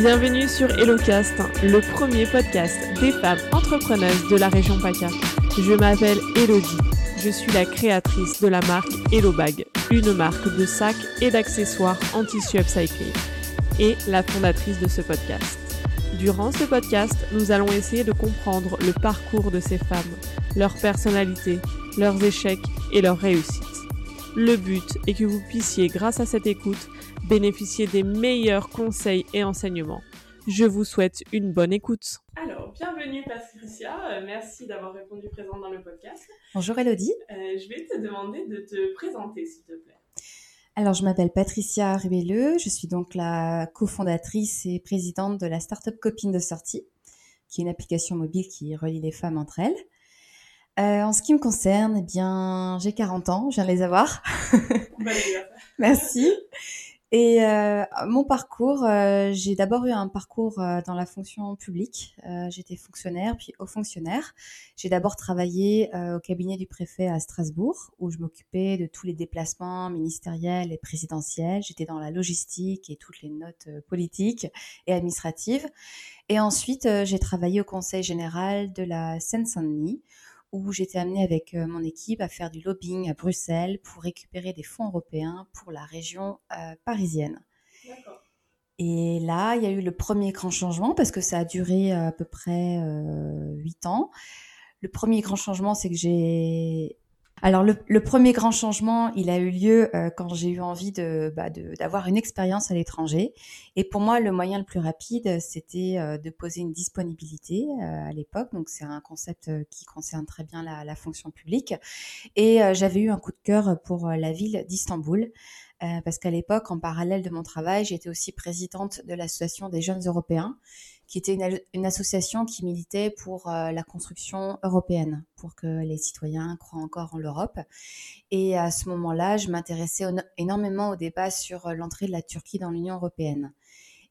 Bienvenue sur HelloCast, le premier podcast des femmes entrepreneuses de la région PACA. Je m'appelle Elodie. Je suis la créatrice de la marque HelloBag, une marque de sacs et d'accessoires en tissu upcyclé, et la fondatrice de ce podcast. Durant ce podcast, nous allons essayer de comprendre le parcours de ces femmes, leur personnalité, leurs échecs et leurs réussites. Le but est que vous puissiez, grâce à cette écoute, bénéficier des meilleurs conseils et enseignements. Je vous souhaite une bonne écoute. Alors, bienvenue Patricia, euh, merci d'avoir répondu présent dans le podcast. Bonjour Elodie. Euh, je vais te demander de te présenter s'il te plaît. Alors, je m'appelle Patricia Rubelleux, je suis donc la cofondatrice et présidente de la startup Copine de sortie, qui est une application mobile qui relie les femmes entre elles. Euh, en ce qui me concerne, eh bien, j'ai 40 ans, je viens de les avoir. Merci. Et euh, mon parcours, euh, j'ai d'abord eu un parcours euh, dans la fonction publique. Euh, j'étais fonctionnaire, puis haut fonctionnaire. J'ai d'abord travaillé euh, au cabinet du préfet à Strasbourg, où je m'occupais de tous les déplacements ministériels et présidentiels. J'étais dans la logistique et toutes les notes politiques et administratives. Et ensuite, j'ai travaillé au Conseil général de la Seine-Saint-Denis, où j'étais amenée avec euh, mon équipe à faire du lobbying à Bruxelles pour récupérer des fonds européens pour la région euh, parisienne. Et là, il y a eu le premier grand changement parce que ça a duré à peu près euh, huit ans. Le premier grand changement, c'est que j'ai alors le, premier grand changement, il a eu lieu euh, quand j'ai eu envie de bah, d'avoir une expérience à l'étranger. Et pour moi, le moyen le plus rapide, c'était euh, de poser une disponibilité euh, à l'époque. Donc c'est un concept euh, qui concerne très bien la, la fonction publique. Et j'avais eu un coup de cœur pour la ville d'Istanbul. parce qu'à l'époque, en parallèle de mon travail, j'étais aussi présidente de l'association des jeunes européens, qui était une, association qui militait pour euh, la construction européenne, pour que les citoyens croient encore en l'Europe. Et à ce moment-là, je m'intéressais énormément au débat sur euh, l'entrée de la Turquie dans l'Union européenne.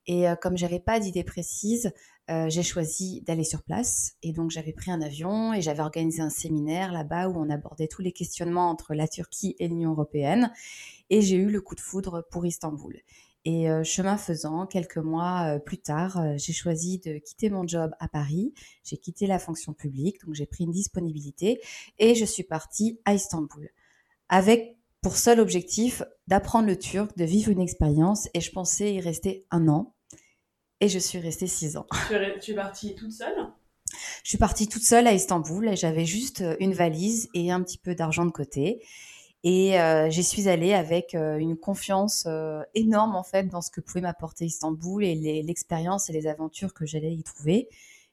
Et euh, comme j'avais pas d'idée précise, euh, j'ai choisi d'aller sur place. Et donc j'avais pris un avion et j'avais organisé un séminaire là-bas où on abordait tous les questionnements entre la Turquie et l'Union européenne. Et j'ai eu le coup de foudre pour Istanbul. Et euh, chemin faisant, quelques mois euh, plus tard, euh, j'ai choisi de quitter mon job à Paris. J'ai quitté la fonction publique, donc j'ai pris une disponibilité et je suis partie à Istanbul avec pour seul objectif d'apprendre le turc, de vivre une expérience et je pensais y rester un an et je suis restée six ans. Tu es, tu es partie toute seule? Je suis partie toute seule à Istanbul et j'avais juste une valise et un petit peu d'argent de côté. Et euh, j'y suis allée avec euh, une confiance euh, énorme en fait dans ce que pouvait m'apporter Istanbul et l'expérience et les aventures que j'allais y trouver.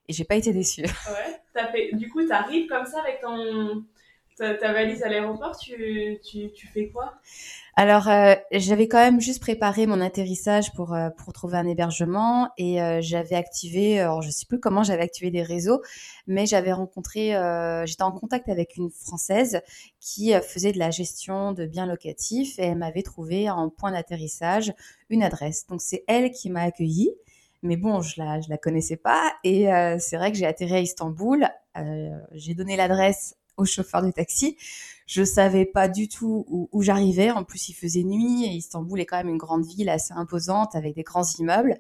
Et j'ai pas été déçue. Ouais. Du coup, tu arrives comme ça avec ton ta, valise à l'aéroport. Tu, tu, tu fais quoi? Alors, euh, j'avais quand même juste préparé mon atterrissage pour, euh, pour trouver un hébergement et euh, j'avais activé, alors je sais plus comment j'avais activé des réseaux, mais j'avais rencontré, j'étais en contact avec une Française qui faisait de la gestion de biens locatifs et elle m'avait trouvé en point d'atterrissage une adresse. Donc, c'est elle qui m'a accueillie. Mais bon, je la, je la connaissais pas. Et c'est vrai que j'ai atterri à Istanbul. j'ai donné l'adresse au chauffeur de taxi. Je savais pas du tout où, où j'arrivais. En plus, il faisait nuit et Istanbul est quand même une grande ville assez imposante avec des grands immeubles.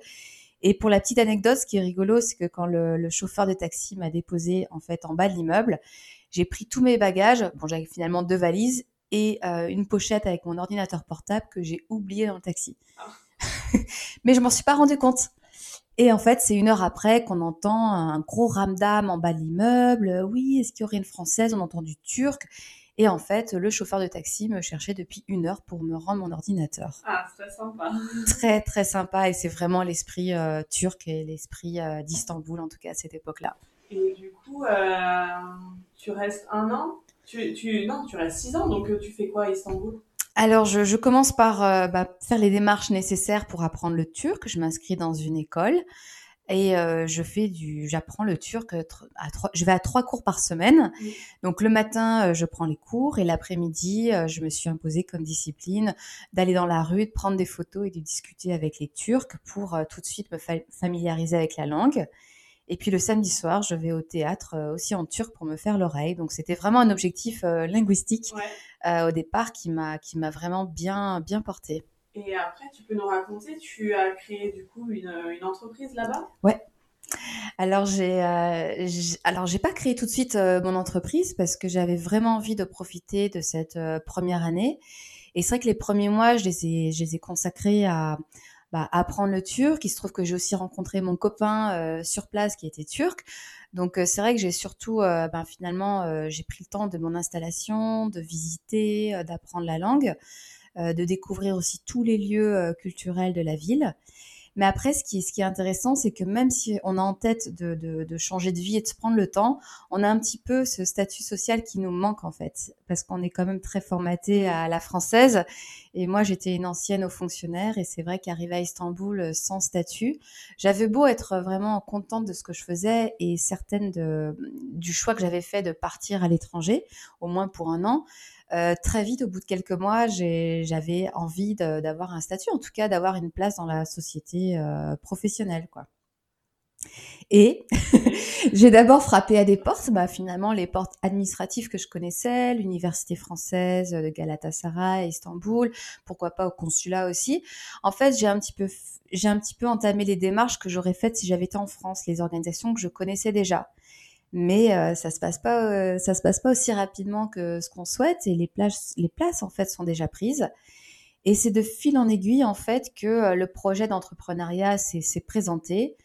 Et pour la petite anecdote, ce qui est rigolo, c'est que quand le, le chauffeur de taxi m'a déposé en fait en bas de l'immeuble, j'ai pris tous mes bagages. Bon, j'avais finalement deux valises et euh, une pochette avec mon ordinateur portable que j'ai oublié dans le taxi. Oh. Mais je m'en suis pas rendu compte. Et en fait, c'est une heure après qu'on entend un gros ramdam en bas de l'immeuble. Oui, est-ce qu'il y aurait une française? On entend du turc. Et en fait, le chauffeur de taxi me cherchait depuis une heure pour me rendre mon ordinateur. Ah, très sympa. Très, très sympa. Et c'est vraiment l'esprit euh, turc et l'esprit euh, d'Istanbul, en tout cas, à cette époque-là. Et du coup, euh, tu restes un an? Tu, tu, Non, tu restes six ans. Donc, tu fais quoi à Istanbul? Alors, je, je, commence par euh, bah, faire les démarches nécessaires pour apprendre le turc. Je m'inscris dans une école et euh, je fais du, j'apprends le turc. À trois, je vais à trois cours par semaine. Donc le matin, euh, je prends les cours et l'après-midi, euh, je me suis imposée comme discipline d'aller dans la rue, de prendre des photos et de discuter avec les Turcs pour tout de suite me fa familiariser avec la langue. Et puis le samedi soir, je vais au théâtre euh, aussi en turc pour me faire l'oreille. Donc c'était vraiment un objectif euh, linguistique ouais. euh, au départ qui m'a qui m'a vraiment bien bien porté. Et après, tu peux nous raconter, tu as créé du coup une, une entreprise là-bas? Ouais. Alors j'ai euh, alors j'ai pas créé tout de suite euh, mon entreprise parce que j'avais vraiment envie de profiter de cette euh, première année. Et c'est vrai que les premiers mois, je les ai je les ai consacrés à bah, apprendre le turc. Il se trouve que j'ai aussi rencontré mon copain sur place qui était turc. Donc c'est vrai que j'ai surtout, ben, finalement, j'ai pris le temps de mon installation, de visiter, d'apprendre la langue, de découvrir aussi tous les lieux culturels de la ville. Mais après, ce qui, ce qui est intéressant, c'est que même si on a en tête de, de, de, changer de vie et de se prendre le temps, on a un petit peu ce statut social qui nous manque en fait, parce qu'on est quand même très formaté à la française. Et moi, j'étais une ancienne aux fonctionnaires, et c'est vrai qu'arriver à Istanbul euh, sans statut, j'avais beau être vraiment contente de ce que je faisais et certaine de, du choix que j'avais fait de partir à l'étranger, au moins pour un an. Euh, très vite, au bout de quelques mois, j'avais envie d'avoir un statut, en tout cas d'avoir une place dans la société euh, professionnelle, quoi. Et j'ai d'abord frappé à des portes, bah, finalement les portes administratives que je connaissais, l'université française de Galatasaray, Istanbul, pourquoi pas au consulat aussi. En fait, j'ai un petit peu j'ai un petit peu entamé les démarches que j'aurais faites si j'avais été en France, les organisations que je connaissais déjà. Mais euh, ça se passe pas euh, ça se passe pas aussi rapidement que ce qu'on souhaite et les places les places en fait sont déjà prises. Et c'est de fil en aiguille en fait que euh, le projet d'entrepreneuriat s'est présenté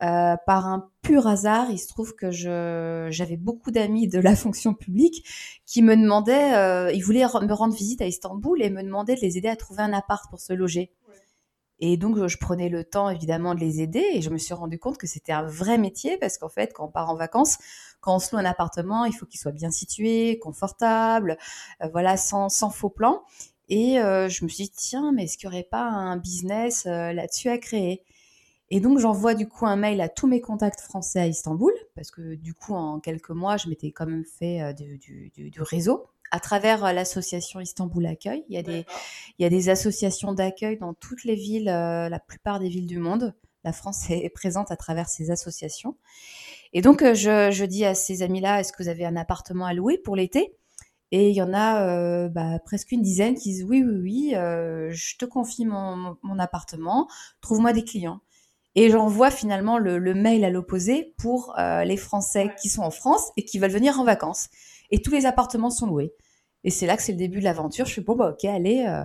par un pur hasard, il se trouve que j'avais beaucoup d'amis de la fonction publique qui me demandaient, ils voulaient me rendre visite à Istanbul et me demandaient de les aider à trouver un appart pour se loger. Et donc, je prenais le temps, évidemment, de les aider. Et je me suis rendu compte que c'était un vrai métier parce qu'en fait, quand on part en vacances, quand on se loue un appartement, il faut qu'il soit bien situé, confortable, euh, voilà, sans, sans faux plan. Et euh, je me suis dit, tiens, mais est-ce qu'il n'y aurait pas un business euh, là-dessus à créer? Et donc, j'envoie du coup un mail à tous mes contacts français à Istanbul parce que du coup, en quelques mois, je m'étais quand même fait du, du, du réseau à travers euh, l'association Istanbul Accueil. Il y a des, il y a des associations d'accueil dans toutes les villes, euh, la plupart des villes du monde. La France est, présente à travers ces associations. Et donc, euh, je, je dis à ces amis-là, est-ce que vous avez un appartement à louer pour l'été? Et il y en a bah, presque une dizaine qui disent, oui, oui, oui, je te confie mon, mon appartement, trouve-moi des clients. Et j'envoie finalement le, le, mail à l'opposé pour les Français qui sont en France et qui veulent venir en vacances et tous les appartements sont loués. Et c'est là que c'est le début de l'aventure. Je suis bon, bah ok, allez, euh,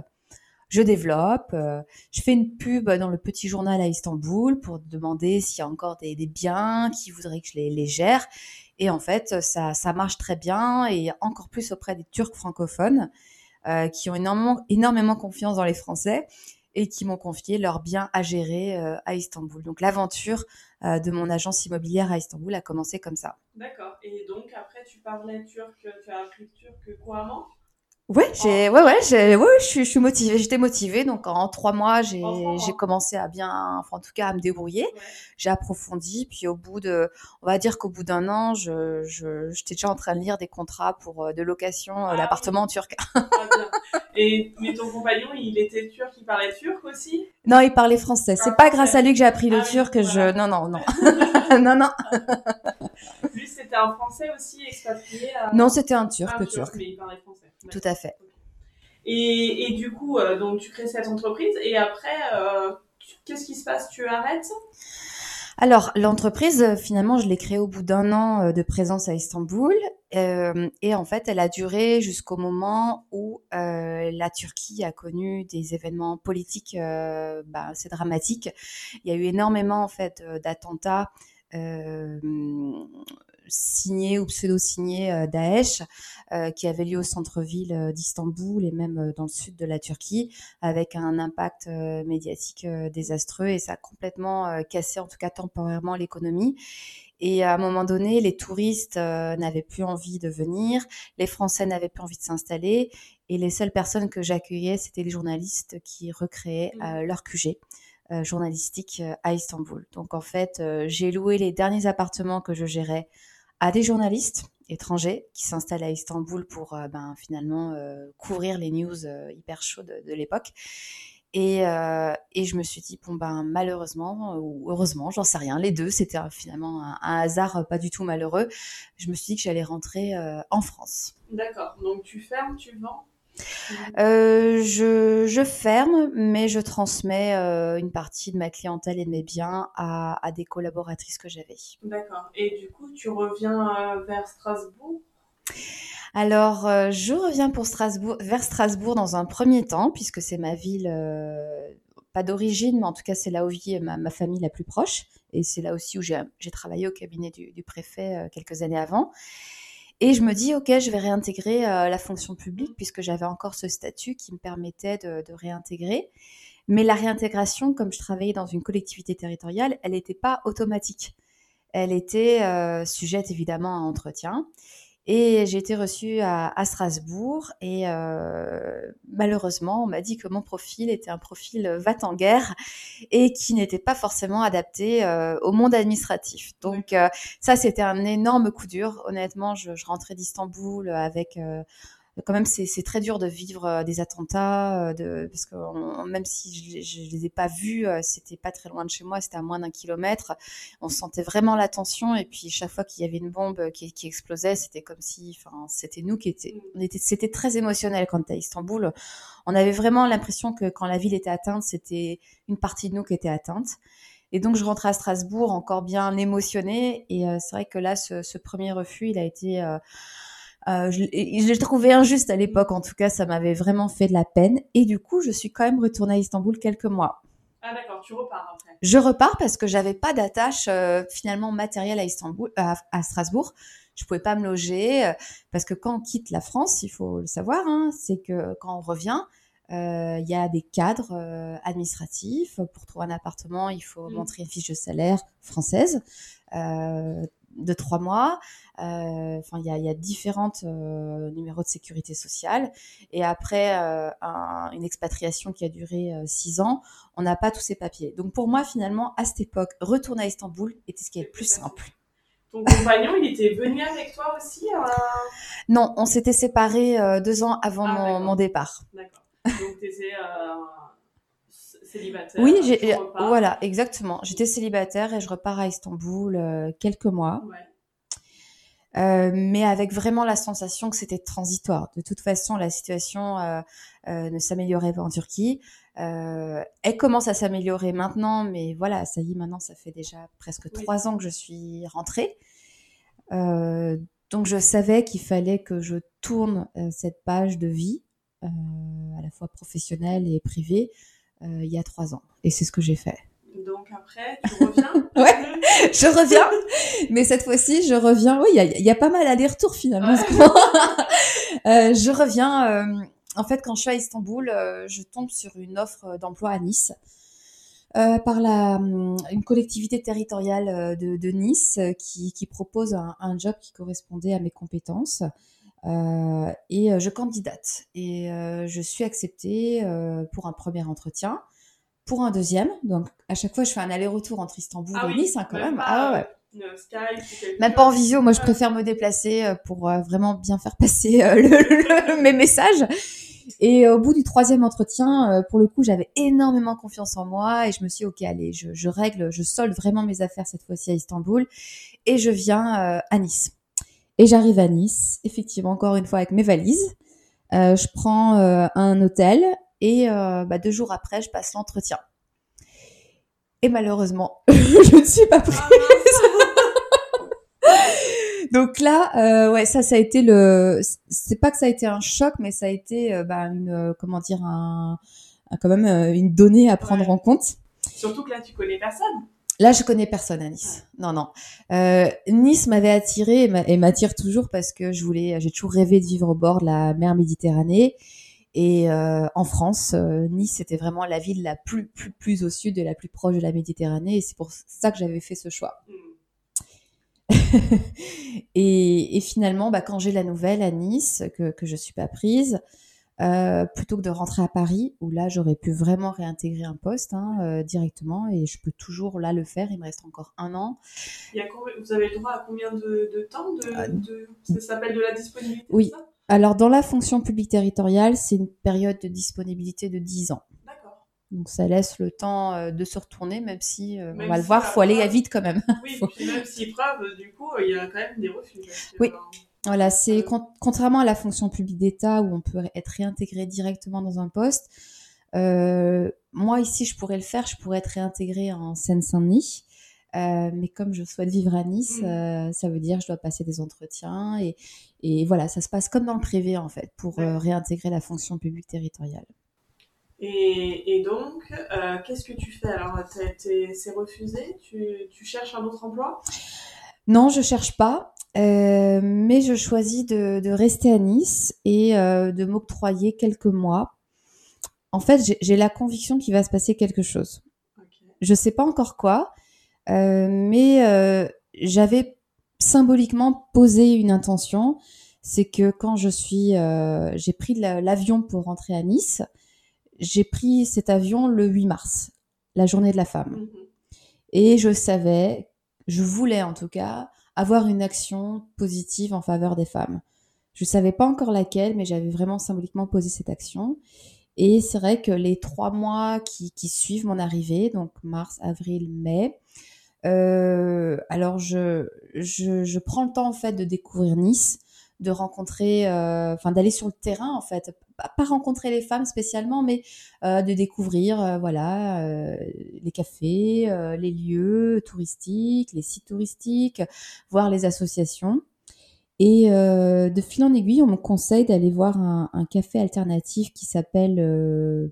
je développe. Euh, je fais une pub dans le petit journal à Istanbul pour demander s'il y a encore des, biens qui voudraient que je les, gère. Et en fait, ça, ça marche très bien et encore plus auprès des Turcs francophones euh, qui ont énormément, énormément confiance dans les Français et qui m'ont confié leurs biens à gérer à Istanbul. Donc l'aventure de mon agence immobilière à Istanbul a commencé comme ça. D'accord. Et donc après, tu parlais turc, tu as appris turc couramment? Ouais, j'ai, ouais, ouais, j'ai, ouais, je suis, je suis motivée, j'étais motivée. Donc, en trois mois, j'ai, j'ai commencé à bien, enfin, en tout cas, à me débrouiller. J'ai approfondi. Puis, au bout de, on va dire qu'au bout d'un an, je, je, j'étais déjà en train de lire des contrats pour, euh, de location euh, ah, d'appartements turcs. Ah, Et, mais ton compagnon, il était turc, il parlait turc aussi? Non, il parlait français. C'est pas grâce à lui que j'ai appris le ah turc que je, non, non, non. non, non. Lui, c'était un français aussi expatrié Non, c'était un turc, turc, turc. Mais il parlait français. Tout à fait. Et, et, du coup, euh, donc tu crées cette entreprise et après, euh, qu'est-ce qui se passe? Tu arrêtes? Alors, l'entreprise, euh, finalement, je l'ai créée au bout d'un an de présence à Istanbul. et en fait, elle a duré jusqu'au moment où la Turquie a connu des événements politiques bah, assez dramatiques. Il y a eu énormément, en fait, d'attentats signé ou pseudo-signé euh, Daesh, euh, qui avait lieu au centre-ville euh, d'Istanbul et même dans le sud de la Turquie, avec un impact médiatique désastreux et ça a complètement cassé, en tout cas temporairement, l'économie. Et à un moment donné, les touristes n'avaient plus envie de venir, les Français n'avaient plus envie de s'installer, et les seules personnes que j'accueillais, c'était les journalistes qui recréaient mmh. leur QG. journalistique à Istanbul. Donc en fait, j'ai loué les derniers appartements que je gérais à des journalistes étrangers qui s'installent à Istanbul pour euh, ben, finalement euh, couvrir les news euh, hyper chaudes de, l'époque. Et, et, je me suis dit, bon, ben, malheureusement, ou heureusement, j'en sais rien, les deux, c'était finalement un, hasard pas du tout malheureux. Je me suis dit que j'allais rentrer en France. D'accord, donc tu fermes, tu vends euh, je, je, ferme, mais je transmets euh, une partie de ma clientèle et de mes biens à, à des collaboratrices que j'avais. D'accord. Et du coup, tu reviens euh, vers Strasbourg? Alors, je reviens pour Strasbourg, vers Strasbourg dans un premier temps, puisque c'est ma ville, pas d'origine, mais en tout cas, c'est là où vit ma, ma, famille la plus proche. Et c'est là aussi où j'ai travaillé au cabinet du, du préfet quelques années avant. Et je me dis, OK, je vais réintégrer euh, la fonction publique, puisque j'avais encore ce statut qui me permettait de, réintégrer. Mais la réintégration, comme je travaillais dans une collectivité territoriale, elle n'était pas automatique. Elle était euh, sujette évidemment à entretien. Et j'ai été reçue à, à Strasbourg et euh, malheureusement, on m'a dit que mon profil était un profil va en guerre et qui n'était pas forcément adapté euh, au monde administratif. Donc euh, ça, c'était un énorme coup dur. Honnêtement, je, je rentrais d'Istanbul avec euh, quand même c'est très dur de vivre euh, des attentats euh, de, parce que on, même si je, je, les ai pas vus euh, c'était pas très loin de chez moi c'était à moins d'un kilomètre. On sentait vraiment la tension et puis chaque fois qu'il y avait une bombe qui, qui explosait c'était comme si enfin c'était nous qui étions on était c'était très émotionnel quand à Istanbul. On avait vraiment l'impression que quand la ville était atteinte c'était une partie de nous qui était atteinte. Et donc, je rentrais à Strasbourg encore bien émotionnée. Et euh, c'est vrai que là, ce, ce, premier refus, il a été euh, euh, je, je l'ai trouvé injuste à l'époque, en tout cas, ça m'avait vraiment fait de la peine. Et du coup, je suis quand même retournée à Istanbul quelques mois. Ah d'accord, tu repars après. Je repars parce que j'avais pas d'attache euh, finalement matérielle à Istanbul, à, à, Strasbourg. Je pouvais pas me loger euh, parce que quand on quitte la France, il faut le savoir, hein, c'est que quand on revient, euh, il y a des cadres euh, administratifs. Pour trouver un appartement, il faut mmh. montrer une fiche de salaire française euh, de trois mois. Euh, enfin, il y a, y a différentes euh, numéros de sécurité sociale. Et après euh, un, une expatriation qui a duré six ans, on n'a pas tous ces papiers. Donc pour moi, finalement, à cette époque, retourner à Istanbul était ce qui est le plus simple. Ton compagnon, il était venu avec toi aussi euh... Non, on s'était séparés deux ans avant ah, mon, mon, départ. D'accord. Donc tu étais célibataire. Oui, j'ai, voilà, exactement. J'étais célibataire et je repars à Istanbul euh, quelques mois. Ouais. Euh, mais avec vraiment la sensation que c'était transitoire. De toute façon, la situation euh, euh, ne s'améliorait pas en Turquie. Euh, elle commence à s'améliorer maintenant, mais voilà, ça y est, maintenant, ça fait déjà presque trois ans que je suis rentrée. Euh, donc, je savais qu'il fallait que je tourne cette page de vie, à la fois professionnelle et privée, il y a trois ans. Et c'est ce que j'ai fait. Donc après, tu reviens Ouais, je reviens. Mais cette fois-ci, je reviens. Oui, il y a, y a, pas mal d'aller-retour finalement. Ouais. euh, je reviens. Euh, en fait, quand je suis à Istanbul, euh, je tombe sur une offre d'emploi à Nice. Euh, par la, une collectivité territoriale euh, de, de Nice qui, qui propose un, un, job qui correspondait à mes compétences. Euh, et je candidate et je suis acceptée pour un premier entretien pour un deuxième. Donc, à chaque fois, je fais un aller-retour entre Istanbul ah et oui, Nice, hein, quand même. Pas, ah ouais. Euh, Skype, même pas en visio. Moi, je préfère me déplacer euh, pour euh, vraiment bien faire passer euh, le, le, mes messages. Et au bout du troisième entretien, pour le coup, j'avais énormément confiance en moi et je me suis dit, ok, allez, je, je règle, je solde vraiment mes affaires cette fois-ci à Istanbul et je viens à Nice. Et j'arrive à Nice, effectivement, encore une fois avec mes valises. je prends un hôtel et euh, bah, deux jours après, je passe l'entretien. Et malheureusement, je ne suis pas prise. Donc là, euh, ouais, ça, ça a été le. C'est pas que ça a été un choc, mais ça a été, euh, bah, une, euh, comment dire, un, un, quand même euh, une donnée à prendre ouais. en compte. Surtout que là, tu connais personne. Là, je connais personne à Nice. Non, non. Euh, nice m'avait attiré et m'attire toujours parce que je voulais, j'ai toujours rêvé de vivre au bord de la mer Méditerranée. Et euh, en France, euh, Nice c'était vraiment la ville la plus, plus, plus au sud et la plus proche de la Méditerranée. Et c'est pour ça que j'avais fait ce choix. Mm. et, et, finalement, bah, quand j'ai la nouvelle à Nice, que, que je suis pas prise, euh, plutôt que de rentrer à Paris, où là j'aurais pu vraiment réintégrer un poste hein, euh, directement, et je peux toujours là le faire. Il me reste encore un an. Il y a combien, vous avez le droit à combien de, de temps de, de, Ça s'appelle de la disponibilité Oui. Alors, dans la fonction publique territoriale, c'est une période de disponibilité de 10 ans. D'accord. Donc, ça laisse le temps euh, de se retourner, même si, euh, même on va si le voir, il faut aller vite quand même. Oui, faut... puis même si preuve, du coup, il y a quand même des refus. Oui. Voilà, c'est contrairement à la fonction publique d'État où on peut être réintégré directement dans un poste. moi ici, je pourrais le faire, je pourrais être réintégré en Seine-Saint-Denis. Euh, mais comme je souhaite vivre à Nice, mmh. euh, ça veut dire que je dois passer des entretiens et, et, voilà, ça se passe comme dans le privé en fait pour euh, réintégrer la fonction publique territoriale. Et, et donc, qu'est-ce que tu fais alors? C'est refusé? Tu, tu, cherches un autre emploi? Non, je cherche pas, mais je choisis de, de, rester à Nice et de m'octroyer quelques mois. En fait, j'ai la conviction qu'il va se passer quelque chose. Je ne sais pas encore quoi, euh, mais euh, j'avais symboliquement posé une intention, c'est que quand je suis, euh, j'ai pris l'avion pour rentrer à Nice, j'ai pris cet avion le 8 mars, la journée de la femme. Mhm. Et je savais, je voulais en tout cas, avoir une action positive en faveur des femmes. Je savais pas encore laquelle, mais j'avais vraiment symboliquement posé cette action. Et c'est vrai que les trois mois qui, qui, suivent mon arrivée, donc mars, avril, mai, euh, alors je, je, je, prends le temps en fait de découvrir Nice, de rencontrer, euh, enfin d'aller sur le terrain en fait, pas rencontrer les femmes spécialement, mais euh, de découvrir euh, voilà euh, les cafés, les lieux touristiques, les sites touristiques, voir les associations. Et de fil en aiguille, on me conseille d'aller voir un, café alternatif qui s'appelle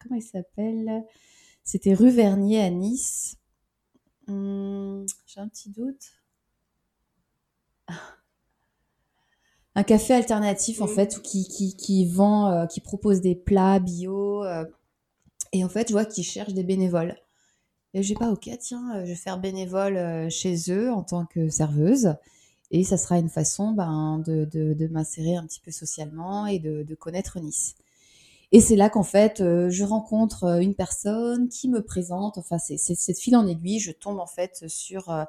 comment il s'appelle? C'était rue Vernier à Nice. Hum, j'ai un petit doute. Un café alternatif, en fait, qui, qui, qui vend, euh, qui propose des plats bio. Euh, et en fait, je vois qu'ils cherchent des bénévoles. Et j'ai pas, ok, tiens, euh, je vais faire bénévole chez eux en tant que serveuse. Et ça sera une façon ben, de, de, de m'insérer un petit peu socialement et de, de connaître Nice. Et c'est là qu'en fait, euh, je rencontre une personne qui me présente. Enfin, c'est cette fil en aiguille. Je tombe en fait sur euh,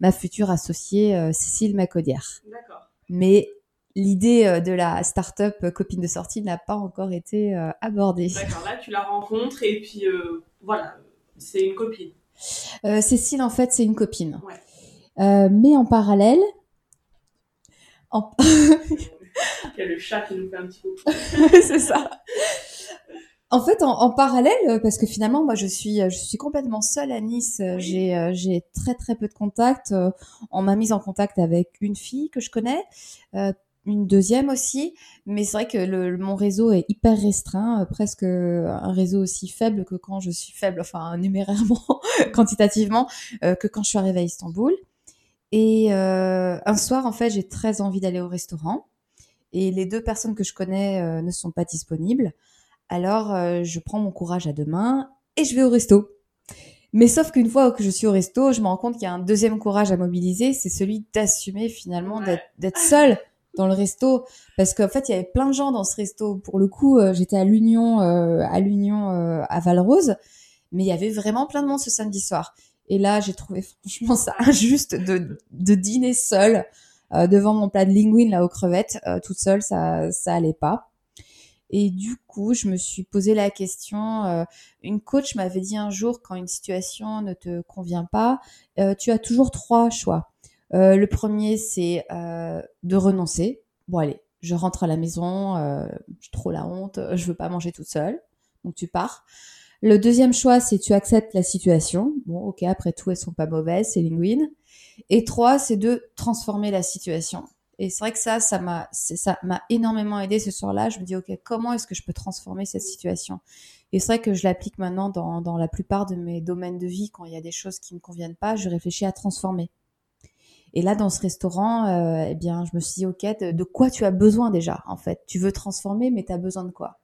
ma future associée Cécile Macaudière. D'accord. Mais l'idée de la start-up copine de sortie n'a pas encore été abordée. D'accord. Là, tu la rencontres et puis voilà, c'est une copine. Cécile, en fait, c'est une copine. Ouais. mais en parallèle, en... Il y a le chat qui nous fait un petit peu. c'est ça. En fait, en, parallèle, parce que finalement, moi, je suis, je suis complètement seule à Nice. J'ai, euh, j'ai très très peu de contacts. Euh, on m'a mise en contact avec une fille que je connais, euh, une deuxième aussi. Mais c'est vrai que le, mon réseau est hyper restreint, presque un réseau aussi faible que quand je suis faible, enfin numérairement, quantitativement, que quand je suis arrivée à Istanbul. Et un soir, en fait, j'ai très envie d'aller au restaurant et les deux personnes que je connais euh, ne sont pas disponibles. Alors, euh, je prends mon courage à deux mains et je vais au resto. Mais sauf qu'une fois que je suis au resto, je me rends compte qu'il y a un deuxième courage à mobiliser, c'est celui d'assumer finalement d'être seule dans le resto parce qu'en fait il y avait plein de gens dans ce resto pour le coup euh, j'étais à l'Union à l'Union à Valrose mais il y avait vraiment plein de monde ce samedi soir et là j'ai trouvé franchement ça injuste de, de dîner seule euh, devant mon plat de linguine là aux crevettes euh, toute seule, ça ça allait pas. Et du coup, je me suis posé la question. Euh, une coach m'avait dit un jour, quand une situation ne te convient pas, tu as toujours trois choix. Le premier, c'est de renoncer. Bon, allez, je rentre à la maison, j'ai trop la honte, je veux pas manger toute seule. Donc tu pars. Le deuxième choix, c'est tu acceptes la situation. Bon, ok, après tout, elles sont pas mauvaises, c'est linguine. Et trois, c'est de transformer la situation. Et c'est vrai que ça, ça m'a, ça m'a énormément aidé ce soir-là. Je me dis, ok, comment est-ce que je peux transformer cette situation? Et c'est vrai que je l'applique maintenant dans, dans la plupart de mes domaines de vie. Quand il y a des choses qui me conviennent pas, je réfléchis à transformer. Et là, dans ce restaurant, euh, eh bien, je me suis dit, ok, de, quoi tu as besoin déjà En fait, tu veux transformer, mais tu as besoin de quoi?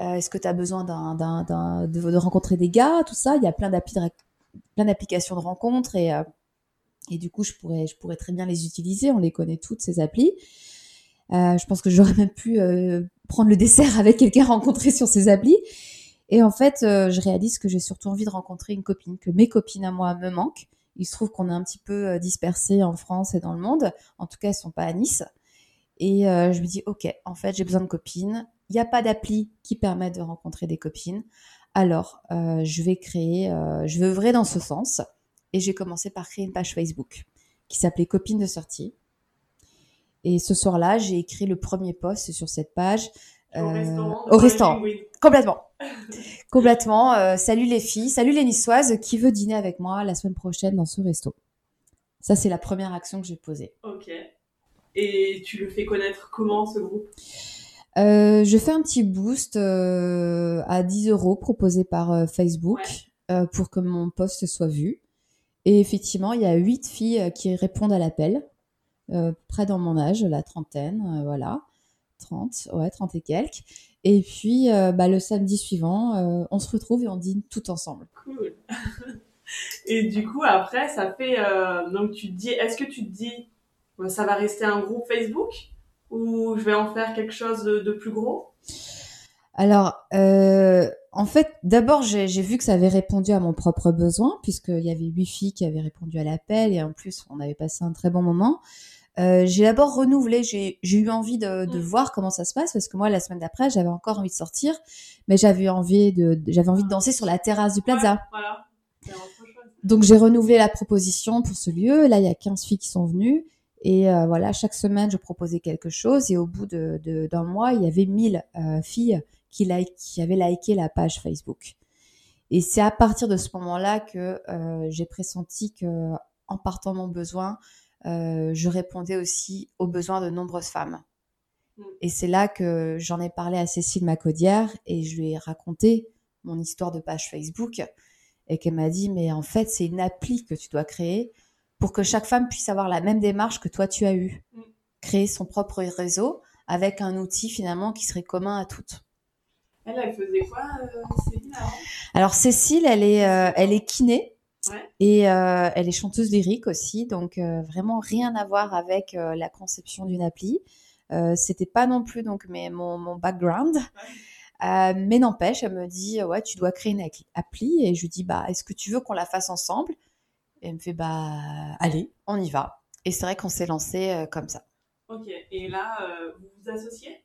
Euh, Est-ce que tu as besoin d'un, d'un, de, de, rencontrer des gars, tout ça? Il y a plein d'applis, plein d'applications de rencontres et euh, et du coup, je pourrais, je pourrais très bien les utiliser. On les connaît toutes, ces applis. Je pense que j'aurais même pu prendre le dessert avec quelqu'un rencontré sur ces applis. Et en fait, je réalise que j'ai surtout envie de rencontrer une copine, que mes copines à moi me manquent. Il se trouve qu'on est un petit peu euh, dispersés en France et dans le monde. En tout cas, elles sont pas à Nice. Et euh, je me dis, ok, en fait, j'ai besoin de copines. Il n'y a pas d'appli qui permette de rencontrer des copines. Alors, je vais créer, je vais œuvrer dans ce sens et j'ai commencé par créer une page Facebook qui s'appelait Copine de sortie. Et ce soir-là, j'ai écrit le premier post sur cette page. Au euh, restaurant. au restaurant. Complètement. Complètement. Euh, salut les filles, salut les niçoises, qui veut dîner avec moi la semaine prochaine dans ce resto? Ça, c'est la première action que j'ai posée. Ok. Et tu le fais connaître comment ce groupe? Euh, je fais un petit boost euh, à 10 euros proposé par euh, Facebook pour que mon post soit vu. Et effectivement, il y a 8 filles qui répondent à l'appel, près dans mon âge, la trentaine, voilà. 30, ouais, 30 et quelques. Et puis, euh, bah, le samedi suivant, euh, on se retrouve et on dîne tout ensemble. Cool. Et du coup, après, ça fait. euh, donc, tu te dis. Est-ce que tu te dis. ouais, ça va rester un groupe Facebook Ou je vais en faire quelque chose de, de plus gros? Alors, en fait, d'abord, j'ai j'ai vu que ça avait répondu à mon propre besoin, puisqu'il y avait huit filles qui avaient répondu à l'appel, et en plus, on avait passé un très bon moment. Euh, j'ai d'abord renouvelé, j'ai eu envie de, de Mm. voir comment ça se passe, parce que moi, la semaine d'après, j'avais encore envie de sortir, mais j'avais envie de, j'avais envie de danser sur la terrasse du plaza. Ouais, voilà. Donc j'ai renouvelé la proposition pour ce lieu. Là, il y a 15 filles qui sont venues. Et euh, voilà, chaque semaine, je proposais quelque chose. Et au bout de- de- d'un mois, il y avait 1000 euh, filles qui, like- qui avaient liké la page Facebook. Et c'est à partir de ce moment-là que j'ai pressenti que, en partant de mon besoin, je répondais aussi aux besoins de nombreuses femmes. Mm. Et c'est là que j'en ai parlé à Cécile Macaudière et je lui ai raconté mon histoire de page Facebook et qu'elle m'a dit mais en fait c'est une appli que tu dois créer pour que chaque femme puisse avoir la même démarche que toi tu as eue. Mm. Créer son propre réseau avec un outil finalement qui serait commun à toutes. Elle, elle faisait quoi, euh, Céline, avant? Alors Cécile, elle est, euh, elle est kiné Ouais. et euh, elle est chanteuse lyrique aussi, donc euh, vraiment rien à voir avec euh, la conception d'une appli. C'était pas non plus donc mais mon, mon background. Mais n'empêche, elle me dit ouais tu dois créer une appli- appli et je lui dis bah est-ce que tu veux qu'on la fasse ensemble? Et elle me fait bah allez on y va. Et c'est vrai qu'on s'est lancé comme ça. Ok. Et là, vous vous associez?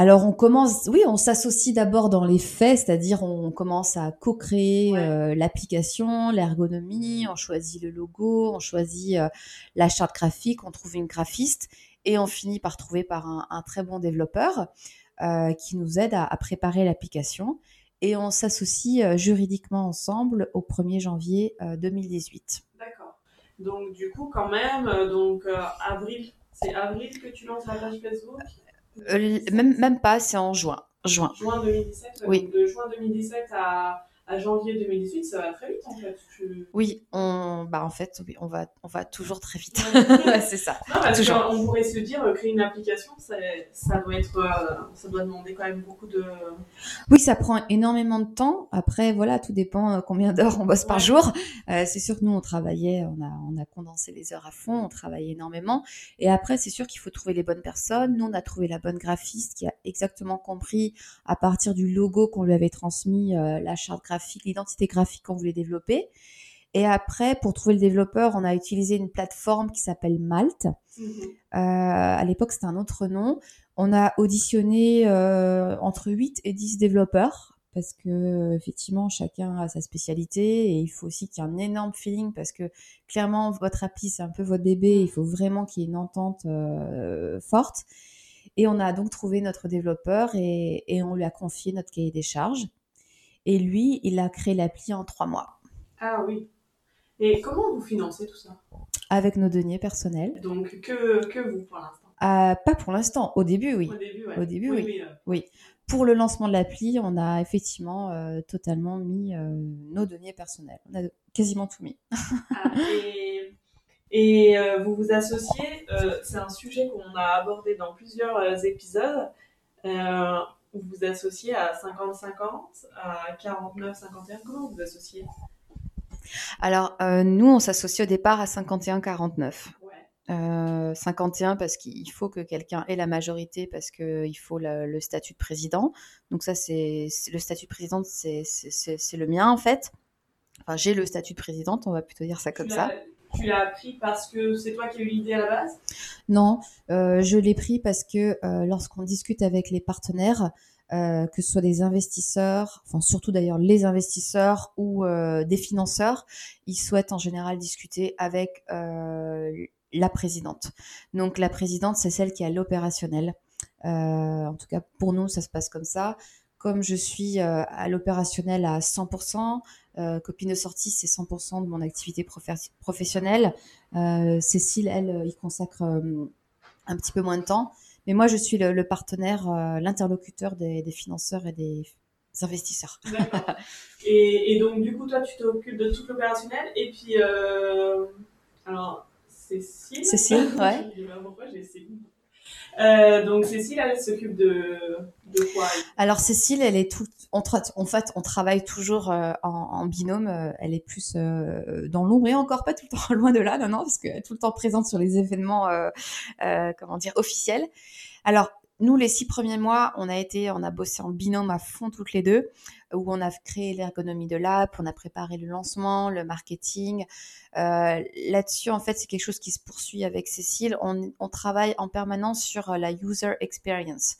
Alors on commence, oui, on s'associe d'abord dans les faits, c'est-à-dire on commence à co-créer Ouais. euh, l'application, l'ergonomie, on choisit le logo, on choisit euh, la charte graphique, on trouve une graphiste et on finit par trouver par un, un très bon développeur euh, qui nous aide à, à préparer l'application et on s'associe juridiquement ensemble au 1er janvier euh, 2018. D'accord. Donc, du coup, quand même, donc, avril, c'est avril que tu lances la page Facebook? Euh, même, même pas, c'est en juin. Juin. Juin 2017 Oui. donc de juin 2017 à, à janvier 2018, ça va très vite en fait. Tu- Oui, on, bah en fait, oui, on va, on va toujours très vite. C'est ça. Non, parce Toujours. qu'on pourrait se dire, euh, créer une application, ça, ça, doit être, euh, ça doit demander quand même beaucoup de. Oui, ça prend énormément de temps. Après, voilà, tout dépend euh, combien d'heures on bosse par jour. Euh, c'est sûr que nous, on travaillait, on a, on a condensé les heures à fond, on travaillait énormément. Et après, c'est sûr qu'il faut trouver les bonnes personnes. Nous, on a trouvé la bonne graphiste qui a exactement compris à partir du logo qu'on lui avait transmis, euh, la charte graphique, l'identité graphique qu'on voulait développer. Et après, pour trouver le développeur, on a utilisé une plateforme qui s'appelle Malte. Mhm. Euh, à l'époque, c'était un autre nom. On a auditionné euh, entre 8 et 10 développeurs parce que effectivement chacun a sa spécialité et il faut aussi qu'il y ait un énorme feeling parce que clairement votre appli c'est un peu votre bébé, il faut vraiment qu'il y ait une entente euh, forte. Et on a donc trouvé notre développeur et, et on lui a confié notre cahier des charges. Et lui, il a créé l'appli en trois mois Ah oui. Et comment vous financez tout ça? Avec nos deniers personnels. Donc, que, que vous pour l'instant? Euh, pas pour l'instant, au début oui. Au début, ouais. Au début, oui. oui. euh, Oui. Pour le lancement de l'appli, on a effectivement euh, totalement mis euh, nos données personnelles. On a quasiment tout mis. Ah, et et vous vous associez, c'est un sujet qu'on a abordé dans plusieurs épisodes. Vous vous associez à 50-50, à 49-51. Comment vous vous associez? Alors, euh, nous, on s'associe au départ à 51-49. Ouais. Euh, 51 parce qu'il faut que quelqu'un ait la majorité parce qu'il faut le, le statut de président. Donc ça, c'est le statut de présidente, c'est le mien en fait. Enfin, j'ai le statut de présidente, on va plutôt dire ça comme ça. Tu l'as appris parce que c'est toi qui as eu l'idée à la base? Non, euh, je l'ai pris parce que euh, lorsqu'on discute avec les partenaires, euh, que ce soit des investisseurs, enfin surtout d'ailleurs les investisseurs ou des financeurs, ils souhaitent en général discuter avec la présidente. Donc la présidente, c'est celle qui a l'opérationnel. en tout cas, pour nous, ça se passe comme ça. Comme je suis à l'opérationnel à 100%, copine de sortie, c'est 100% de mon activité professionnelle. Cécile, elle, y consacre un petit peu moins de temps. Mais moi, je suis le, partenaire, euh, l'interlocuteur des, financeurs et des investisseurs. Et, donc, du coup, toi, tu t'occupes de tout l'opérationnel. Et puis, euh, alors, Cécile. Cécile, ouais. je sais pas pourquoi j'ai Cécile. Euh, donc Cécile, elle s'occupe de, quoi Alors Cécile, elle est tout. en fait, on travaille toujours euh, en, binôme. Euh, elle est plus dans l'ombre et encore pas tout le temps loin de là, non, non, parce qu'elle est tout le temps présente sur les événements, comment dire, officiels. Alors nous, les six premiers mois, on a été, on a bossé en binôme à fond toutes les deux, où on a créé l'ergonomie de l'app, on a préparé le lancement, le marketing. Euh, là-dessus, en fait, c'est quelque chose qui se poursuit avec Cécile. On, travaille en permanence sur la user experience,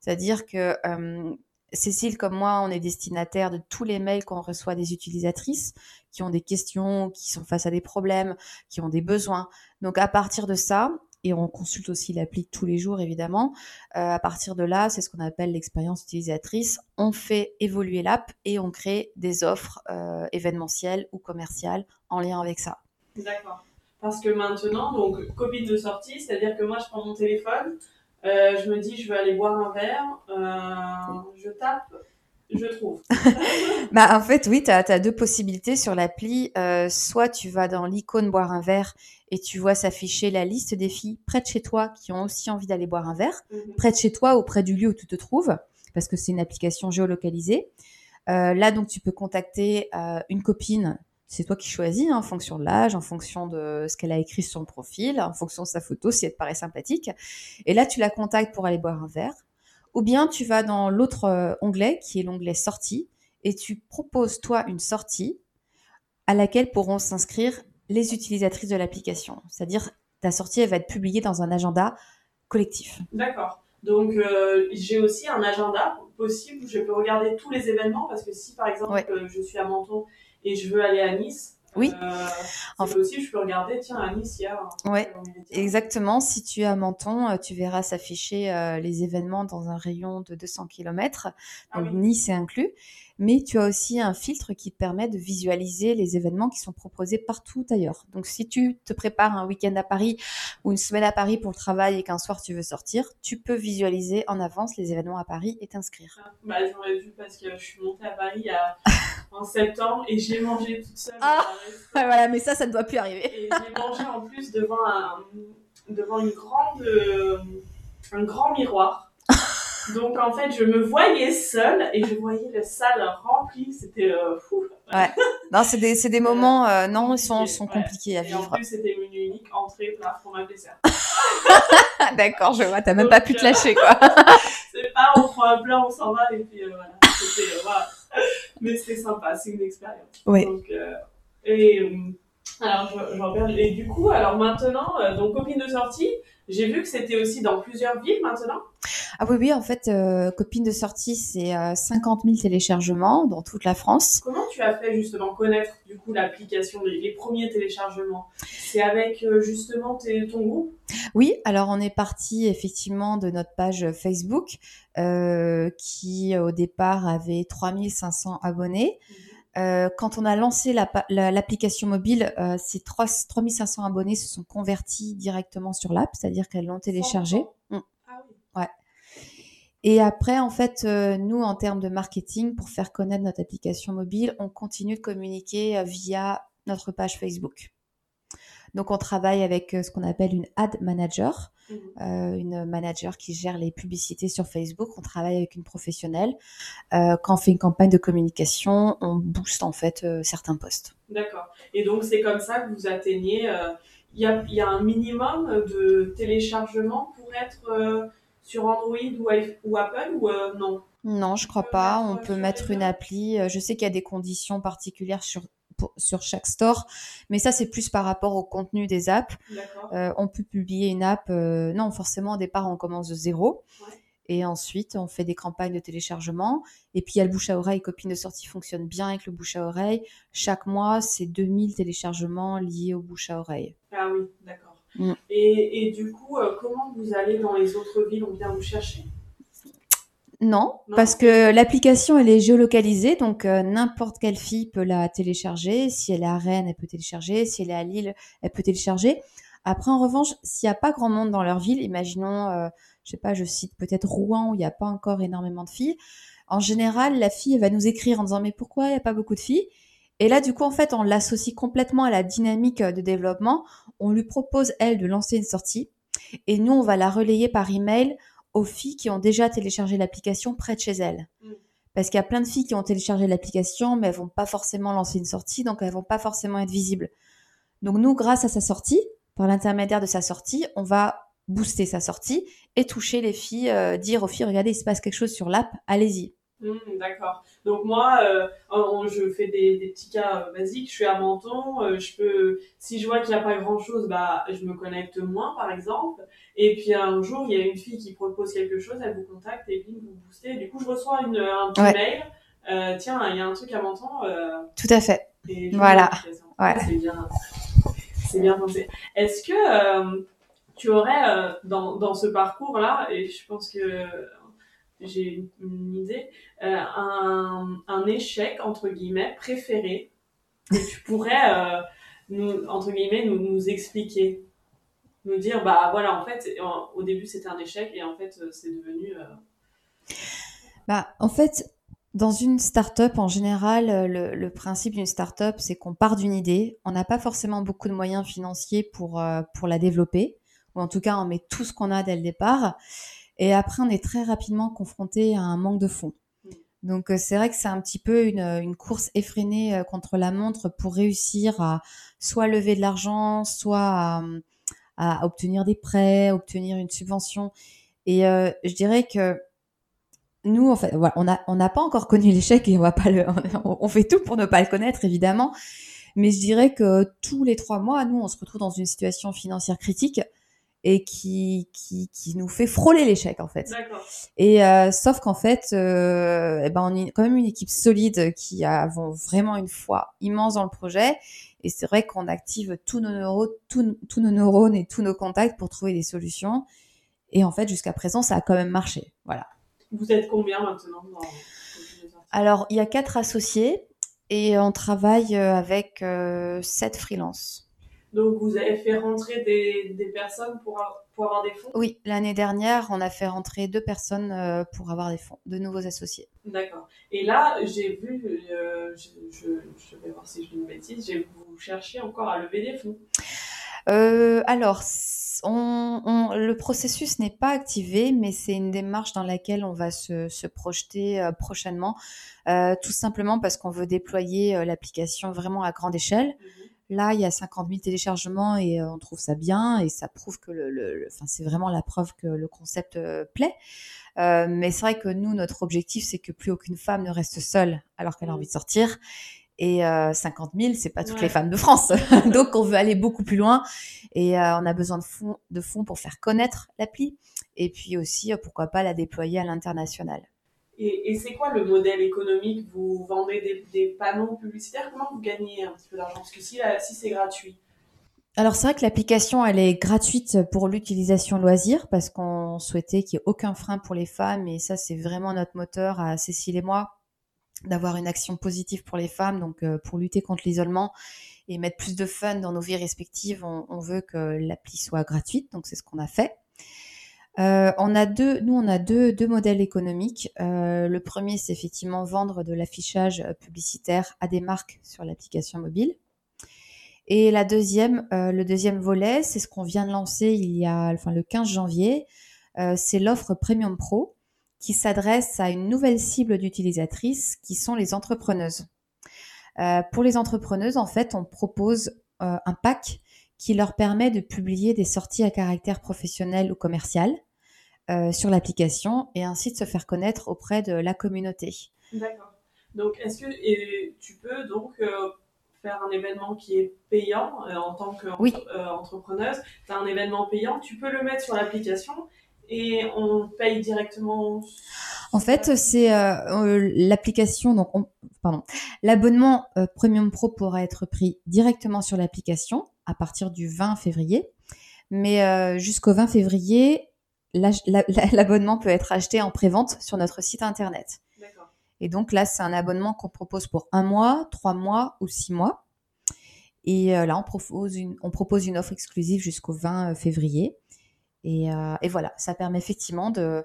c'est-à-dire que euh, Cécile, comme moi, on est destinataire de tous les mails qu'on reçoit des utilisatrices qui ont des questions, qui sont face à des problèmes, qui ont des besoins. Donc à partir de ça, et on consulte aussi l'appli tous les jours évidemment. Euh, à partir de là, c'est ce qu'on appelle l'expérience utilisatrice. On fait évoluer l'app et on crée des offres euh, événementielles ou commerciales en lien avec ça. D'accord. Parce que maintenant, donc copine de sortie, c'est-à-dire que moi je prends mon téléphone, euh, je me dis je veux aller boire un verre, je tape je trouve. bah, en fait, oui, tu as, deux possibilités sur l'appli. Euh, soit tu vas dans l'icône boire un verre et tu vois s'afficher la liste des filles près de chez toi qui ont aussi envie d'aller boire un verre, mhm. près de chez toi ou près du lieu où tu te trouves, parce que c'est une application géolocalisée. Euh, là, donc, tu peux contacter euh, une copine. C'est toi qui choisis hein, en fonction de l'âge, en fonction de ce qu'elle a écrit sur son profil, en fonction de sa photo, si elle te paraît sympathique. Et là, tu la contactes pour aller boire un verre. Ou bien tu vas dans l'autre euh, onglet qui est l'onglet sortie et tu proposes toi une sortie à laquelle pourront s'inscrire les utilisatrices de l'application. C'est-à-dire ta sortie elle va être publiée dans un agenda collectif. D'accord. Donc euh, j'ai aussi un agenda possible où je peux regarder tous les événements parce que si par exemple euh, je suis à Menton et je veux aller à Nice, oui. Euh, fait, aussi, je peux regarder, tiens, à Nice, il y a. Ouais, exactement. Si tu es à Menton, euh, tu verras s'afficher euh, les événements dans un rayon de 200 km. Ah Donc, Nice est inclus mais tu as aussi un filtre qui te permet de visualiser les événements qui sont proposés partout ailleurs. Donc si tu te prépares un week-end à Paris ou une semaine à Paris pour le travail et qu'un soir tu veux sortir, tu peux visualiser en avance les événements à Paris et t'inscrire. Ah, bah, ai vu parce que je suis montée à Paris en septembre et j'ai mangé toute seule. Ah, voilà, mais ça, ça ne doit plus arriver. Et j'ai mangé en plus devant un, devant une grande, euh, un grand miroir. Donc en fait, je me voyais seule et je voyais la salle remplie. C'était euh, fou. Ouais. Non, c'est des, des moments, euh, non, ils sont, sont compliqués à vivre. En plus, c'était menu unique, entrée, plat, fromage, dessert. D'accord, je vois, t'as même pas pu te lâcher, quoi. c'est pas, on prend un plat, on s'en va, et puis voilà. C'était, voilà. Mais c'était sympa, c'est une expérience. Oui. Donc, et, alors, je, je regarde, et du coup, alors maintenant, donc copine de sortie, j'ai vu que c'était aussi dans plusieurs villes maintenant. Ah oui, oui, en fait, euh, Copine de sortie, c'est 50 euh, 000 téléchargements dans toute la France. Comment tu as fait justement connaître du coup l'application, les, premiers téléchargements? C'est avec euh, justement ton groupe? Oui, alors on est parti effectivement de notre page Facebook qui au départ avait 3500 abonnés. Mhm. Euh, quand on a lancé l'application mobile, euh, ces 3, 3500 abonnés se sont convertis directement sur l'app, c'est-à-dire qu'elles l'ont téléchargée. Mm. Ah oui. Ouais. Et après, en fait, euh, nous, en termes de marketing, pour faire connaître notre application mobile, on continue de communiquer euh, via notre page Facebook. Donc, on travaille avec ce qu'on appelle une ad manager. Mhm. Euh, une manager qui gère les publicités sur Facebook. On travaille avec une professionnelle. Euh, quand on fait une campagne de communication, on booste en fait euh, certains posts. D'accord. Et donc c'est comme ça que vous atteignez. Il y a, y, a, un minimum de téléchargement pour être sur Android ou, ou Apple ou non? Non, je crois pas. On peut mettre une appli. Je sais qu'il y a des conditions particulières sur sur chaque store. Mais ça, c'est plus par rapport au contenu des apps. Euh, on peut publier une app. Euh, non, forcément, au départ, on commence de zéro. Et ensuite, on fait des campagnes de téléchargement. Et puis, il y a le bouche à oreille. Copine de sortie fonctionne bien avec le bouche à oreille. Chaque mois, c'est 2000 téléchargements liés au bouche à oreille. Ah oui, d'accord. Mm. Et, et, du coup, comment vous allez dans les autres villes? On vient vous chercher? Non, parce que l'application elle est géolocalisée, donc n'importe quelle fille peut la télécharger. Si elle est à Rennes, elle peut télécharger. Si elle est à Lille, elle peut télécharger. Après, en revanche, s'il n'y a pas grand monde dans leur ville, imaginons, euh, je sais pas, je cite peut-être Rouen où il n'y a pas encore énormément de filles. En général, la fille va nous écrire en disant mais pourquoi il n'y a pas beaucoup de filles? Et là, du coup, en fait, on l'associe complètement à la dynamique de développement. On lui propose elle de lancer une sortie et nous, on va la relayer par email aux filles qui ont déjà téléchargé l'application près de chez elles. Mm. Parce qu'il y a plein de filles qui ont téléchargé l'application, mais elles vont pas forcément lancer une sortie, donc elles vont pas forcément être visibles. Donc nous, grâce à sa sortie, par l'intermédiaire de sa sortie, on va booster sa sortie et toucher les filles, euh, dire aux filles, regardez, il se passe quelque chose sur l'app, allez-y. Hmm, d'accord. Donc moi, euh, je fais des, petits cas euh, basiques. Je suis à Menton. je peux, si je vois qu'il n'y a pas grand-chose, bah, je me connecte moins, par exemple. Et puis un jour, il y a une fille qui propose quelque chose, elle vous contacte et bim, vous boostez. Du coup, je reçois une, un petit mail. tiens, il y a un truc à Menton. Tout à fait. voilà. Ouais. C'est bien c'est bien pensé. Est-ce que euh, tu aurais euh, dans, dans, ce parcours-là, et je pense que j'ai une idée, euh, un, un, échec, entre guillemets, préféré que tu pourrais, nous, entre guillemets, nous, nous expliquer? Nous dire bah voilà en fait au début c'était un échec et en fait c'est devenu bah en fait dans une start-up, en général, euh, le, principe d'une start-up, c'est qu'on part d'une idée. On n'a pas forcément beaucoup de moyens financiers pour, euh, pour la développer. Ou en tout cas, on met tout ce qu'on a dès le départ. Et après, on est très rapidement confronté à un manque de fonds. Mm. Donc, euh, c'est vrai que c'est un petit peu une, une, course effrénée contre la montre pour réussir à soit lever de l'argent, soit à, à, obtenir des prêts, obtenir une subvention. Et je dirais que nous, en fait, voilà, on n'a on n'a pas encore connu l'échec et on va pas le, on, fait tout pour ne pas le connaître, évidemment. Mais je dirais que tous les trois mois, nous, on se retrouve dans une situation financière critique et qui, qui, qui nous fait frôler l'échec, en fait. Et euh, sauf qu'en fait, euh, eh ben, on est quand même une équipe solide qui avons vraiment une foi immense dans le projet. Et c'est vrai qu'on active tous nos neurones, tous, tous nos neurones et tous nos contacts pour trouver des solutions. Et en fait, jusqu'à présent, ça a quand même marché. Voilà. Vous êtes combien maintenant Alors, il y a quatre associés et on travaille euh, avec euh, sept freelances. Donc, vous avez fait rentrer des, des personnes pour, pour, avoir des fonds? Oui, l'année dernière, on a fait rentrer deux personnes euh, pour avoir des fonds, de nouveaux associés. D'accord. Et là, j'ai vu, je, je, vais voir si je dis une bêtise, vous cherchez encore à lever des fonds. alors, on, le processus n'est pas activé, mais c'est une démarche dans laquelle on va se, projeter euh, prochainement, euh, tout simplement parce qu'on veut déployer euh, l'application vraiment à grande échelle. Mhm. Là, il y a 50 000 téléchargements et on trouve ça bien et ça prouve que le, enfin, c'est vraiment la preuve que le concept plaît. mais c'est vrai que nous, notre objectif, c'est que plus aucune femme ne reste seule alors qu'elle a envie de sortir. Et euh, 50 000, c'est pas toutes les femmes de France. Donc, on veut aller beaucoup plus loin. Et euh, on a besoin de fonds, de fonds pour faire connaître l'appli. Et puis aussi, euh, pourquoi pas la déployer à l'international. Et, c'est quoi le modèle économique? Vous vendez des, panneaux publicitaires? Comment vous gagnez un petit peu d'argent? Parce que si, si c'est gratuit. Alors c'est vrai que l'application elle est gratuite pour l'utilisation loisir parce qu'on souhaitait qu'il n'y ait aucun frein pour les femmes. Et ça c'est vraiment notre moteur à Cécile et moi d'avoir une action positive pour les femmes, donc euh, pour lutter contre l'isolement et mettre plus de fun dans nos vies respectives, on, veut que l'appli soit gratuite, donc c'est ce qu'on a fait. Euh, on a deux, nous on a deux, deux modèles économiques. Euh, le premier, c'est effectivement vendre de l'affichage publicitaire à des marques sur l'application mobile. Et la deuxième, le deuxième volet, c'est ce qu'on vient de lancer il y a, enfin le 15 janvier. c'est l'offre Premium Pro qui s'adresse à une nouvelle cible d'utilisatrices qui sont les entrepreneuses. Euh, pour les entrepreneuses, en fait, on propose euh, un pack qui leur permet de publier des sorties à caractère professionnel ou commercial euh, sur l'application et ainsi de se faire connaître auprès de la communauté. D'accord. Donc, est-ce que tu peux donc faire un événement qui est payant en tant qu'entrepreneuse oui. Tu as un événement payant, tu peux le mettre sur l'application et on paye directement En fait, c'est euh, euh, l'application, donc pardon, l'abonnement euh, Premium Pro pourra être pris directement sur l'application à partir du 20 février. Mais jusqu'au 20 février, l'abonnement peut être acheté en prévente sur notre site internet. Et donc là, c'est un abonnement qu'on propose pour un mois, trois mois ou six mois. Et là, on propose une, on propose une offre exclusive jusqu'au 20 février. Et, et, voilà, ça permet effectivement de,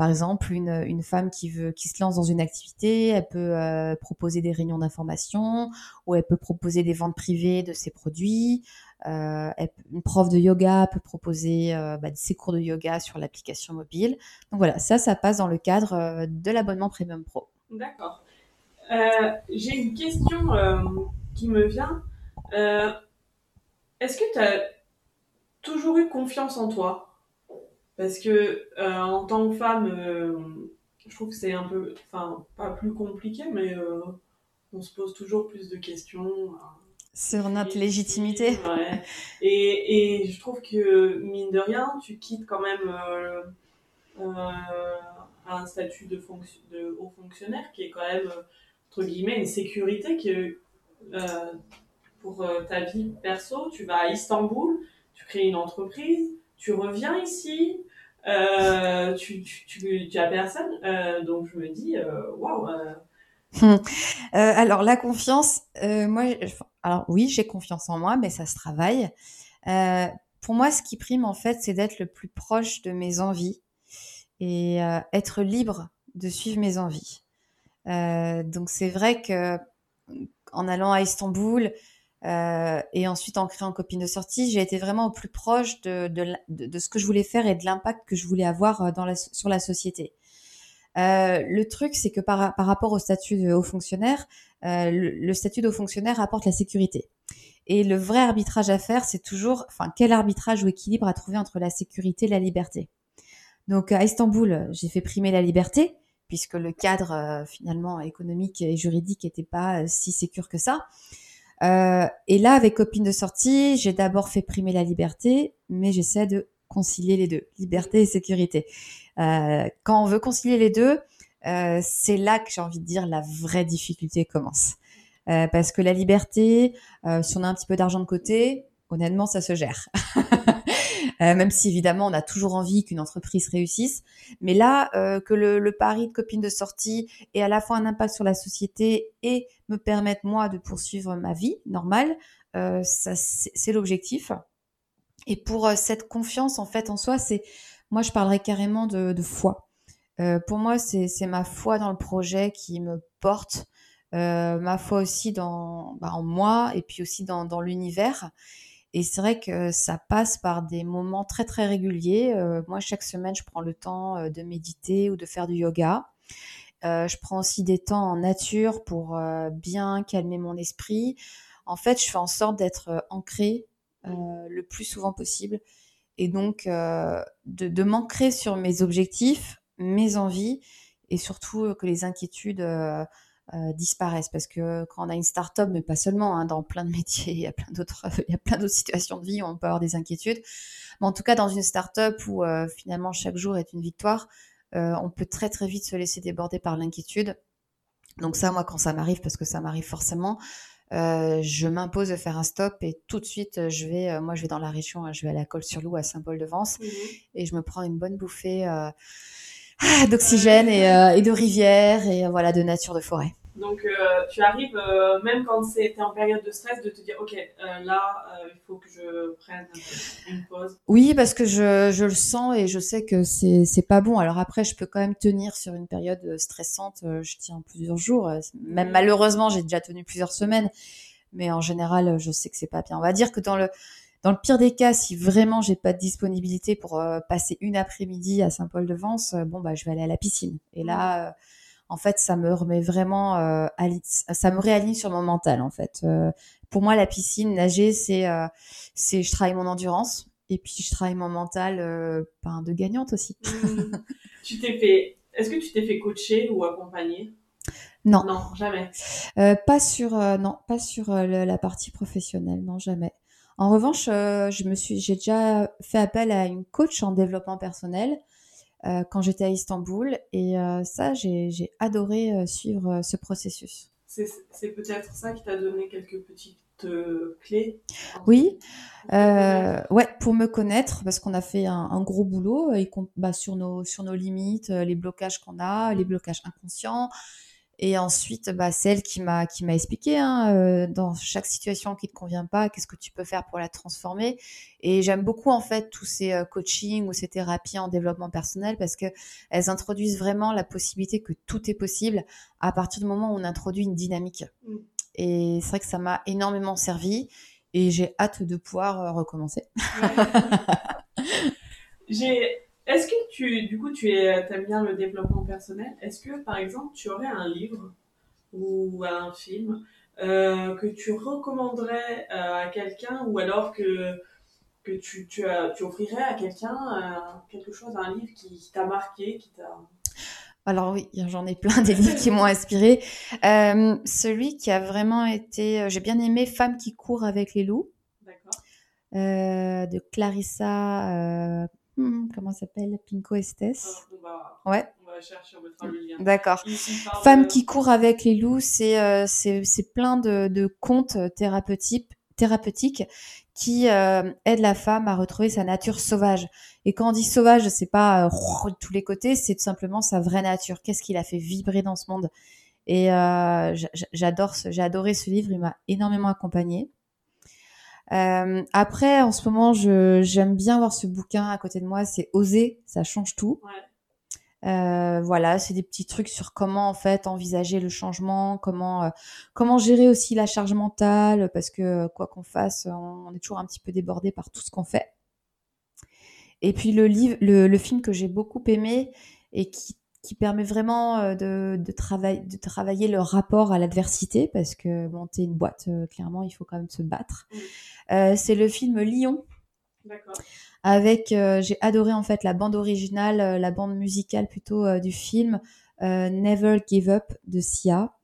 par exemple, une, une, femme qui veut, qui se lance dans une activité, elle peut euh, proposer des réunions d'information ou elle peut proposer des ventes privées de ses produits. Euh, une prof de yoga peut proposer euh, bah, ses cours de yoga sur l'application mobile. Donc voilà, ça, ça passe dans le cadre euh, de l'abonnement Premium Pro. D'accord. J'ai une question qui me vient. Est-ce que tu as toujours eu confiance en toi? Parce que en tant que femme, je trouve que c'est un peu, enfin, pas plus compliqué, mais on se pose toujours plus de questions. Sur notre légitimité. Ouais. Et, et, je trouve que, mine de rien, tu quittes quand même un statut de, fonction, de haut fonctionnaire qui est quand même, entre guillemets, une sécurité que pour ta vie perso, tu vas à Istanbul, tu crées une entreprise, tu reviens ici, euh, tu, tu, tu, as personne. Euh, donc je me dis, euh, waouh. Hum. alors la confiance, moi, alors oui, j'ai confiance en moi, mais ça se travaille. pour moi, ce qui prime en fait, c'est d'être le plus proche de mes envies et être libre de suivre mes envies. donc c'est vrai que en allant à Istanbul, euh, et ensuite, en créant Copine de sortie, j'ai été vraiment au plus proche de, ce que je voulais faire et de l'impact que je voulais avoir euh, sur la société. Euh, le truc, c'est que par, rapport au statut de haut fonctionnaire, euh, le, statut de haut fonctionnaire apporte la sécurité. Et le vrai arbitrage à faire, c'est toujours, enfin, quel arbitrage ou équilibre à trouver entre la sécurité et la liberté. Donc, à Istanbul, j'ai fait primer la liberté, puisque le cadre, euh, finalement, économique et juridique n'était pas si sécure que ça. Et là, avec copine de sortie, j'ai d'abord fait primer la liberté, mais j'essaie de concilier les deux, liberté et sécurité. Euh, quand on veut concilier les deux, euh, c'est là que j'ai envie de dire la vraie difficulté commence. Euh, parce que la liberté, euh, si on a un petit peu d'argent de côté, honnêtement, ça se gère. Euh, même si évidemment on a toujours envie qu'une entreprise réussisse. Mais là, euh, que le, le, pari de copine de sortie ait à la fois un impact sur la société et me permette moi de poursuivre ma vie normale, ça c'est l'objectif. Et pour euh, cette confiance en fait en soi, c'est moi je parlerais carrément de, foi. Euh, pour moi, c'est ma foi dans le projet qui me porte, ma foi aussi dans bah, en moi et puis aussi dans, dans l'univers. Et c'est vrai que ça passe par des moments très très réguliers. Euh, moi, chaque semaine, je prends le temps euh, de méditer ou de faire du yoga. Euh, je prends aussi des temps en nature pour euh, bien calmer mon esprit. En fait, je fais en sorte d'être ancrée le plus souvent possible et donc de, de m'ancrer sur mes objectifs, mes envies et surtout que les inquiétudes euh, disparaissent parce que quand on a une start-up, mais pas seulement, hein, dans plein de métiers, il y a plein d'autres, il y a plein d'autres situations de vie où on peut avoir des inquiétudes. Mais en tout cas, dans une start-up où euh, finalement chaque jour est une victoire, euh, on peut très très vite se laisser déborder par l'inquiétude. Donc ça, moi, quand ça m'arrive, parce que ça m'arrive forcément, euh, je m'impose de faire un stop et tout de suite, je vais, moi, je vais dans la région, hein, je vais à la Colle-sur-Loup à Saint-Paul-de-Vence mmh et je me prends une bonne bouffée euh, d'oxygène et, et, de rivière et voilà de nature de forêt. Donc, euh, tu arrives, euh, même quand c'était en période de stress, de te dire, OK, euh, là, il faut que je prenne une pause. Oui, parce que je, je le sens et je sais que c'est, c'est pas bon. Alors après, je peux quand même tenir sur une période stressante. Je tiens plusieurs jours. Même mm. malheureusement, j'ai déjà tenu plusieurs semaines. Mais en général, je sais que c'est pas bien. On va dire que dans le, dans le pire des cas, si vraiment j'ai pas de disponibilité pour passer une après-midi à Saint-Paul-de-Vence, bon, bah, je vais aller à la piscine. Et là, en fait, ça me remet vraiment, euh, ça me réaligne sur mon mental, en fait. Euh, pour moi, la piscine, nager, c'est, euh, c'est, je travaille mon endurance et puis je travaille mon mental, euh, ben, de gagnante aussi. Mmh. tu t'es fait, est-ce que tu t'es fait coacher ou accompagner? Non. Non, jamais. pas sur, non, pas sur la partie professionnelle, non, jamais. En revanche, je me suis, j'ai déjà fait appel à une coach en développement personnel euh, quand j'étais à Istanbul. Et euh, ça, j'ai adoré euh, suivre ce processus. C'est peut-être ça qui t'a donné quelques petits te clés Oui, euh, ouais, pour me connaître, parce qu'on a fait un, gros boulot et bah, sur, nos, sur nos limites, les blocages qu'on a, les blocages inconscients, et ensuite, bah, celle qui m'a qui m'a expliqué hein, euh, dans chaque situation qui te convient pas, qu'est-ce que tu peux faire pour la transformer. Et j'aime beaucoup en fait tous ces euh, coachings ou ces thérapies en développement personnel parce que elles introduisent vraiment la possibilité que tout est possible à partir du moment où on introduit une dynamique. Mm. Et c'est vrai que ça m'a énormément servi et j'ai hâte de pouvoir euh, recommencer. j'ai est-ce que tu, du coup, tu aimes bien le développement personnel? Est-ce que, par exemple, tu aurais un livre ou un film euh, que tu recommanderais euh, à quelqu'un ou alors que, que tu, tu, tu offrirais à quelqu'un euh, quelque chose, un livre qui, t'a marqué, qui t'a... Alors oui, j'en ai plein des livres qui m'ont inspiré. celui qui a vraiment été, j'ai bien aimé Femme qui court avec les loups. D'accord. de Clarissa Hmm, comment s'appelle? Pinko Estes. Ah, ouais. On va chercher, on mettra le lien. D'accord. Femme qui court avec les loups, c'est euh, c'est plein de, de contes thérapeutiques, thérapeutiques qui euh, aident la femme à retrouver sa nature sauvage. Et quand on dit sauvage, c'est pas euh, de tous les côtés, c'est tout simplement sa vraie nature. Qu'est-ce qui l'a fait vibrer dans ce monde? Et euh, j'adore, j'ai adoré ce livre, il m'a énormément accompagnée. Euh, après, en ce moment, j'aime bien voir ce bouquin à côté de moi. C'est Oser, ça change tout. Euh, voilà, c'est des petits trucs sur comment en fait envisager le changement, comment euh, comment gérer aussi la charge mentale, parce que quoi qu'on fasse, on, est toujours un petit peu débordé par tout ce qu'on fait. Et puis le livre, le, le film que j'ai beaucoup aimé et qui qui permet vraiment euh, de, de, travailler, de travailler le rapport à l'adversité, parce que monter une boîte, euh, clairement, il faut quand même se battre. Euh, c'est le film Lyon. Avec, j'ai adoré en fait la bande originale, la bande musicale plutôt du film Never Give Up de Sia.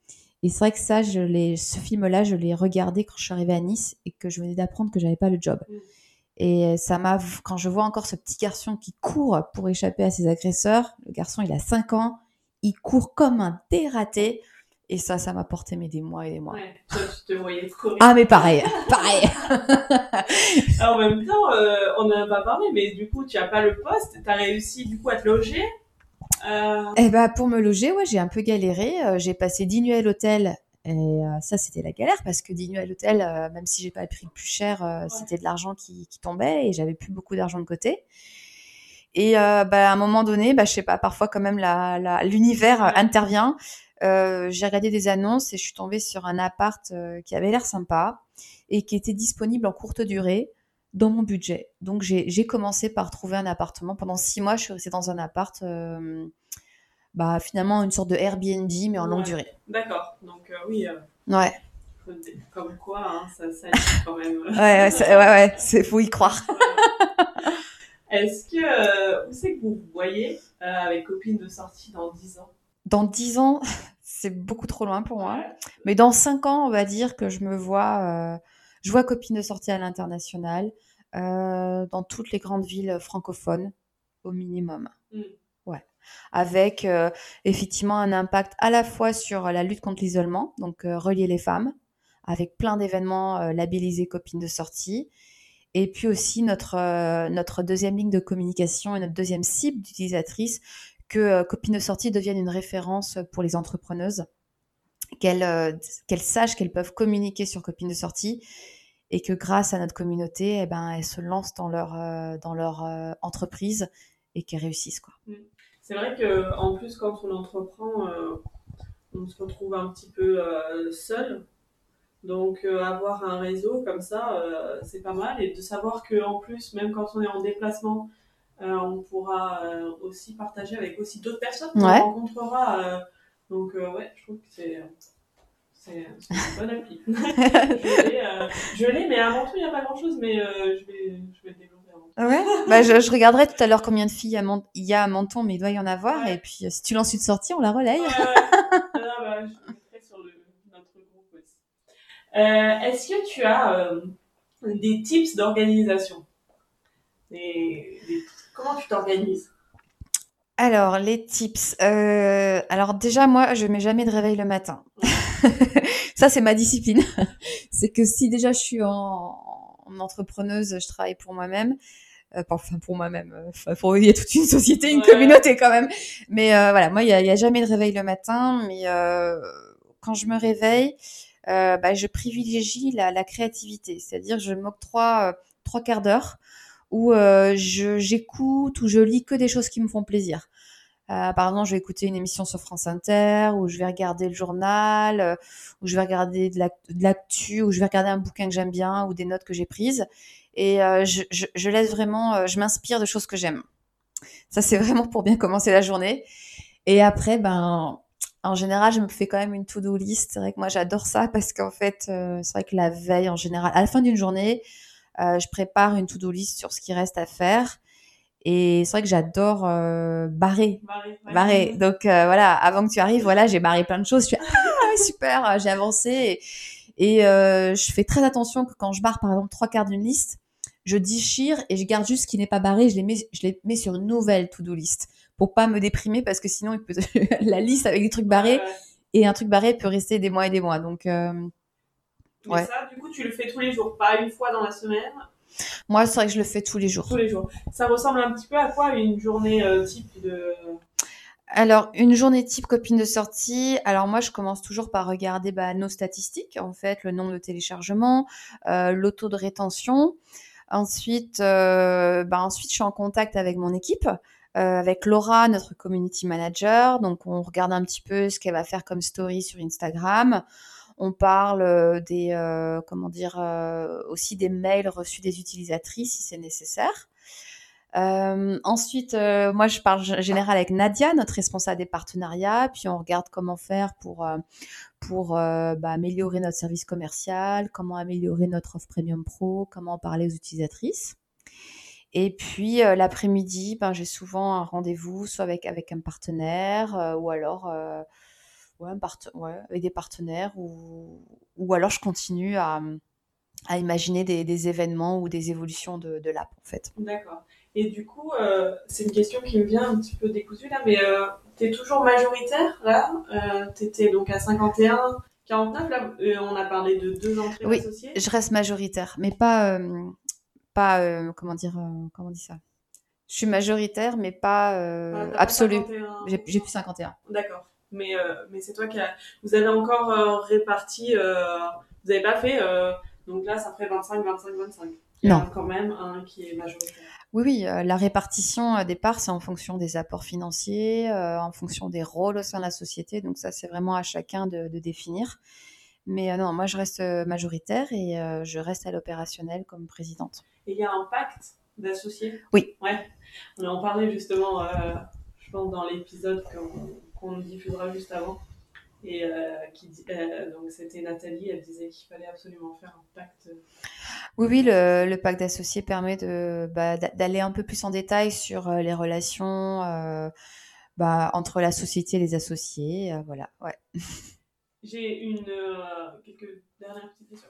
Et c'est vrai que ça, je ce film-là, je l'ai regardé quand je suis arrivée à Nice et que je venais d'apprendre que j'avais pas le job. Mm. Et ça m'a, quand je vois encore ce petit garçon qui court pour échapper à ses agresseurs, le garçon il a 5 ans, il court comme un dératé. Et ça, ça m'a porté mais des mois et des mois. Ouais, toi, tu te voyais courir. Ah, mais pareil, pareil. en même temps, euh, on n'en a pas parlé, mais du coup, tu n'as pas le poste. Tu as réussi, du coup, à te loger. Euh... Eh ben, pour me loger, ouais, j'ai un peu galéré. Euh, j'ai passé 10 nuits à l'hôtel et euh, ça, c'était la galère parce que 10 nuits à l'hôtel, euh, même si j'ai pas le prix le plus cher, euh, c'était de l'argent qui, tombait et j'avais plus beaucoup d'argent de côté. Et bah, à un moment donné, bah, je sais pas, parfois quand même l'univers intervient. j'ai regardé des annonces et je suis tombée sur un appart qui avait l'air sympa et qui était disponible en courte durée dans mon budget. Donc j'ai commencé par trouver un appartement. Pendant six mois, je suis restée dans un appart bah, finalement une sorte de Airbnb, mais en longue durée. D'accord. Donc, euh, oui. Euh, ouais. Comme quoi, hein, ça, ça quand même. ouais, ouais, ouais, ouais, c'est faut y croire. Est-ce que euh, où c'est que vous voyez avec copine de sortie dans 10 ans? Dans 10 ans, c'est beaucoup trop loin pour moi. Mais dans 5 ans, on va dire que je me vois, je vois copine de sortie à l'international, dans toutes les grandes villes francophones, au minimum. Hmm avec euh, effectivement un impact à la fois sur la lutte contre l'isolement, donc euh, relier les femmes, avec plein d'événements euh, labellisés copines de sortie, et puis aussi notre, notre deuxième ligne de communication et notre deuxième cible d'utilisatrice, que copines de sortie devienne une référence pour les entrepreneuses, qu'elles sachent qu'elles peuvent communiquer sur copines de sortie et que grâce à notre communauté, eh ben, elles se lancent dans leur, entreprise et qu'elles réussissent. Quoi. C'est vrai que en plus, quand on entreprend, euh, on se retrouve un petit peu euh, seul. Donc, euh, avoir un réseau comme ça, c'est pas mal. Et de savoir que en plus, même quand on est en déplacement, on pourra aussi partager avec aussi d'autres personnes qu'on rencontrera. donc, ouais, je trouve que c'est c'est une bonne appli. je l'ai, mais avant tout, il n'y a pas grand chose, mais je, vais, je vais le développer. Ouais, bah, je, je, regarderai tout à l'heure combien de filles il y a à Menton, mais il doit y en avoir. Et puis, euh, si tu lances une sortie, on la relaye. Ouais, ah, bah, je mettrai sur le, notre groupe aussi. Euh, Est-ce que tu as euh, des tips d'organisation? Des, des... Comment tu t'organises? Alors, les tips. Euh, alors déjà, moi, je mets jamais de réveil le matin. ça, c'est ma discipline. c'est que si déjà je suis en, entrepreneuse, je travaille pour moi-même. Euh, enfin, pour moi-même. Euh, il y a toute une société, une communauté quand même. Mais euh, voilà, moi, il n'y a, a, jamais de réveil le matin. Mais quand je me réveille, bah, je privilégie la, la créativité. C'est-à-dire, je m'octroie trois quarts d'heure où j'écoute, où je lis que des choses qui me font plaisir. Euh, par exemple, je vais écouter une émission sur France Inter, ou je vais regarder le journal, euh, ou je vais regarder de l'actu, ou je vais regarder un bouquin que j'aime bien, ou des notes que j'ai prises. Et euh, je, je, je, laisse vraiment, euh, je m'inspire de choses que j'aime. Ça, c'est vraiment pour bien commencer la journée. Et après, ben, en général, je me fais quand même une to-do list. C'est vrai que moi, j'adore ça parce qu'en fait, euh, c'est vrai que la veille, en général, à la fin d'une journée, je prépare une to-do list sur ce qui reste à faire. Et c'est vrai que j'adore euh, barrer. Barrer. Donc voilà, avant que tu arrives, voilà, j'ai barré plein de choses. Je suis ah super, j'ai avancé. Et, et je fais très attention que quand je barre par exemple trois quarts d'une liste, je déchire et je garde juste ce qui n'est pas barré. Je les mets, je les mets sur une nouvelle to-do list pour pas me déprimer parce que sinon il peut la liste avec des trucs barrés et un truc barré peut rester des mois et des mois. Donc euh, ouais. ça, du coup, tu le fais tous les jours, pas une fois dans la semaine? Moi, c'est vrai que je le fais tous les jours. Tous les jours. Ça ressemble un petit peu à quoi une journée euh, type de... Alors, une journée type copine de sortie. Alors moi, je commence toujours par regarder bah, nos statistiques, en fait, le nombre de téléchargements, euh, le taux de rétention. Ensuite, euh, bah, ensuite, je suis en contact avec mon équipe, euh, avec Laura, notre community manager. Donc, on regarde un petit peu ce qu'elle va faire comme story sur Instagram. On parle euh, des, comment dire, aussi des mails reçus des utilisatrices si c'est nécessaire. Ensuite, moi, je parle général avec Nadia, notre responsable des partenariats, puis on regarde comment faire pour pour bah, améliorer notre service commercial, comment améliorer notre offre premium pro, comment parler aux utilisatrices. Et puis l'après-midi, ben, j'ai souvent un rendez-vous soit avec avec un partenaire ou alors ouais, ouais, avec des partenaires ou, ou alors je continue à, à imaginer des, des, événements ou des évolutions de, de l'app en fait. D'accord. Et du coup, euh, c'est une question qui me vient un petit peu décousue là, mais euh, tu es toujours majoritaire là euh, Tu étais donc à 51, 49 là euh, On a parlé de deux entrées oui, associées. je reste majoritaire, mais pas, euh, pas comment dire, comment on dit ça? Je suis majoritaire, mais pas ah, absolu. J'ai plus 51. D'accord mais, mais c'est toi qui a... Vous avez encore réparti, vous n'avez pas fait, donc là ça ferait 25, 25, 25. Il y non. a quand même un qui est majoritaire. Oui, oui, la répartition des parts, c'est en fonction des apports financiers, en fonction des rôles au sein de la société. Donc ça, c'est vraiment à chacun de, de définir. Mais non, moi, je reste majoritaire et je reste à l'opérationnel comme présidente. Et il y a un pacte d'associés? Oui. Ouais. On en parlait justement, je pense, dans l'épisode qu'on qu'on diffusera juste avant. Et euh, qui, euh, donc c'était Nathalie, elle disait qu'il fallait absolument faire un pacte. Oui, oui, le, le pacte d'associés permet de bah, d'aller un peu plus en détail sur euh, les relations euh, bah, entre la société et les associés. Voilà, ouais. J'ai une quelques dernières petites questions.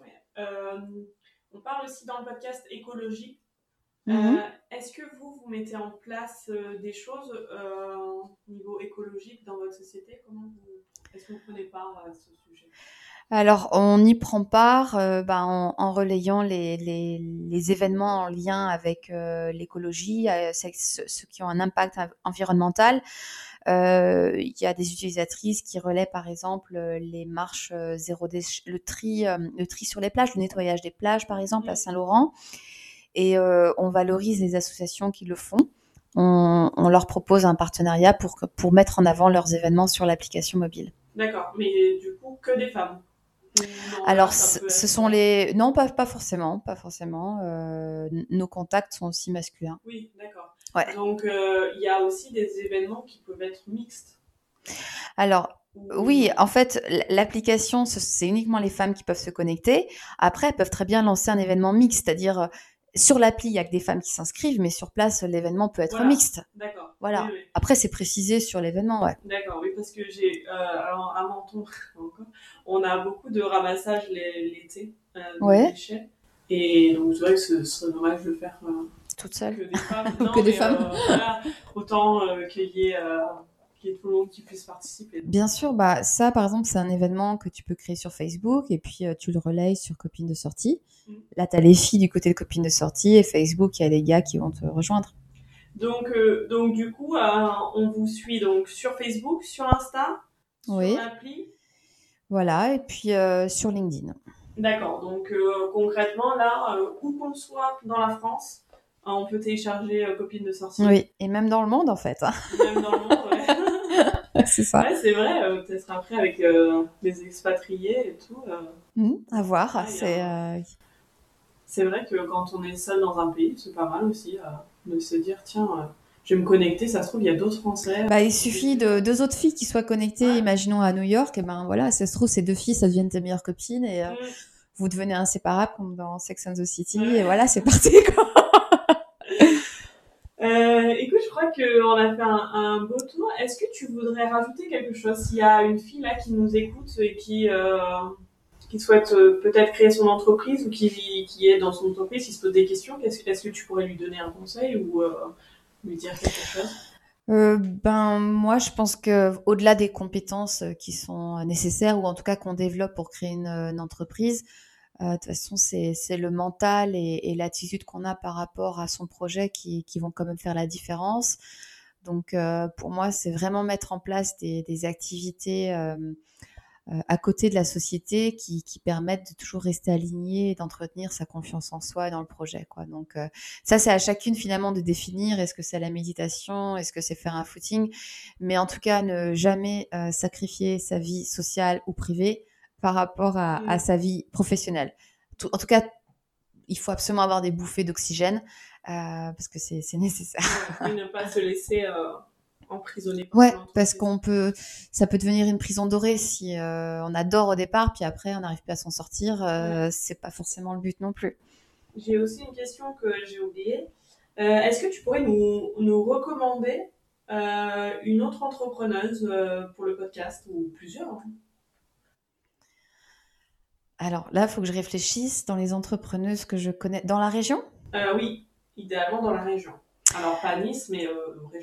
on parle aussi dans le podcast écologie Mmh. Euh, Est-ce que vous, vous mettez en place des choses au niveau écologique dans votre société? Comment vous... Est-ce que vous prenez part à ce sujet? Alors, on y prend part euh, ben, en, en, relayant les, les, les, événements en lien avec euh, l'écologie, euh, ceux, ceux, qui ont un impact environnemental. Il y a des utilisatrices qui relaient, par exemple, les marches zéro déchet, le tri, le tri sur les plages, le nettoyage des plages, par exemple, à Saint-Laurent et on valorise les associations qui le font. On, on, leur propose un partenariat pour, pour mettre en avant leurs événements sur l'application mobile. D'accord, mais du coup, que des femmes non, Alors, ce sont les... Non, pas, pas forcément, pas forcément. Euh, nos contacts sont aussi masculins. Oui, d'accord. Ouais. Donc, il euh, y a aussi des événements qui peuvent être mixtes. Alors, oui, en fait, l'application, c'est uniquement les femmes qui peuvent se connecter. Après, elles peuvent très bien lancer un événement mixte, c'est-à-dire sur l'appli, il y a que des femmes qui s'inscrivent, mais sur place, l'événement peut être voilà. mixte. D'accord. Voilà. Oui, oui. Après, c'est précisé sur l'événement, ouais. D'accord, oui, parce que j'ai, euh, à Menton, on a beaucoup de ramassage l'été euh, de ouais. déchets. Et donc, c'est vrai que ce serait dommage de le faire euh, toute seule. Que des femmes. Non, que des femmes. Euh, voilà, autant euh, qu'il y ait qu'il y ait tout le monde qui puisse participer. Bien sûr, bah ça par exemple c'est un événement que tu peux créer sur Facebook et puis tu le relayes sur copines de sortie. Mm. Là tu as les filles du côté de copines de sortie et Facebook il y a les gars qui vont te rejoindre. Donc, donc du coup, on vous suit donc sur Facebook, sur Insta, sur l'appli. Voilà, et puis sur LinkedIn. D'accord. Donc euh, concrètement, là, euh, où qu'on soit dans la France, on peut télécharger euh, Copine de sortie. Oui, et même dans le monde en fait. Même dans le monde. c'est ça. Ouais, c'est vrai. Peut-être après avec les expatriés et tout. Mmh, à voir. c'est. C'est vrai que quand on est seul dans un pays, c'est pas mal aussi de se dire tiens je vais me connecter, ça se trouve, il y a d'autres Français. Bah, il suffit de deux autres filles qui soient connectées, imaginons à New York, et ben voilà, ça se trouve, ces deux filles, ça deviennent tes meilleures copines, et euh, vous devenez inséparables comme dans Sex and the City, et voilà, c'est parti, quoi. Euh, écoute, je crois qu'on a fait un, beau tour. Est-ce que tu voudrais rajouter quelque chose? S'il y a une fille là qui nous écoute et qui, euh, qui souhaite peut-être créer son entreprise ou qui, qui est dans son entreprise, qui se pose des questions, est-ce que tu pourrais lui donner un conseil ou lui dire quelque chose? Euh, ben moi je pense que au-delà des compétences euh, qui sont nécessaires ou en tout cas qu'on développe pour créer une, entreprise, euh, de toute façon c'est le mental et, l'attitude qu'on a par rapport à son projet qui, qui, vont quand même faire la différence. Donc pour moi c'est vraiment mettre en place des, activités euh, à côté de la société qui, qui, permettent de toujours rester aligné et d'entretenir sa confiance en soi et dans le projet. Quoi. Donc euh, ça, c'est à chacune finalement de définir est-ce que c'est la méditation, est-ce que c'est faire un footing, mais en tout cas ne jamais euh, sacrifier sa vie sociale ou privée par rapport à, à mmh. sa vie professionnelle. en tout cas, il faut absolument avoir des bouffées d'oxygène parce que c'est nécessaire. Et ne pas se laisser emprisonné. Ouais, parce qu'on peut, ça peut devenir une prison dorée si euh, on adore au départ, puis après on n'arrive plus à s'en sortir. Euh, C'est pas forcément le but non plus. J'ai aussi une question que j'ai oubliée. Euh, Est-ce que tu pourrais nous, nous recommander euh, une autre entrepreneuse euh, pour le podcast ou plusieurs hein? Alors là, il faut que je réfléchisse dans les entrepreneuses que je connais dans la région? oui, idéalement dans la région. Alors, pas Nice, mais euh,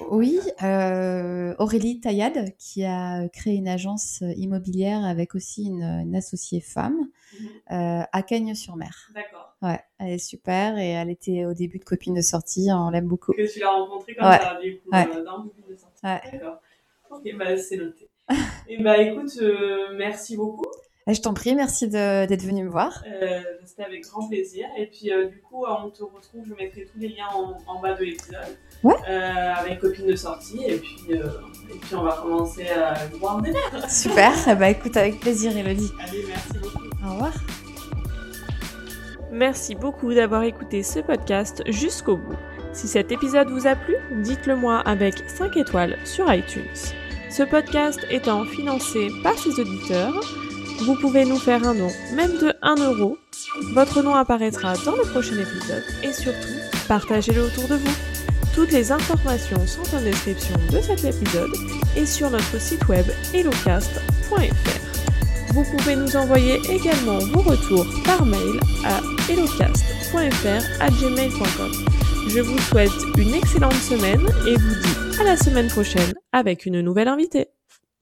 Oui, euh, Aurélie Taillade, qui a créé une agence immobilière avec aussi une, associée femme mhm. euh, à Cagnes-sur-Mer. D'accord. Ouais, elle est super et elle était au début de copine de sortie, on l'aime beaucoup. Que tu l'as rencontrée comme ça, du coup, dans copine de sortie. D'accord. Ok, bah, c'est noté. et bah écoute, merci beaucoup. Je t'en prie, merci d'être venu me voir. Euh, C'était avec grand plaisir. Et puis, euh, du coup, on te retrouve, je mettrai tous les liens en, bas de l'épisode. Ouais. Euh, avec copine de sortie. Et puis, euh, et puis, on va commencer à boire des verres. Super. bah, écoute, avec plaisir, Elodie. Allez, merci beaucoup. Au revoir. Merci beaucoup d'avoir écouté ce podcast jusqu'au bout. Si cet épisode vous a plu, dites-le moi avec 5 étoiles sur iTunes. Ce podcast étant financé par ses auditeurs, vous pouvez nous faire un nom, même de 1 euro. Votre nom apparaîtra dans le prochain épisode et surtout, partagez-le autour de vous. Toutes les informations sont en description de cet épisode et sur notre site web hellocast.fr. Vous pouvez nous envoyer également vos retours par mail à hellocast.fr@gmail.com. Je vous souhaite une excellente semaine et vous dis à la semaine prochaine avec une nouvelle invitée.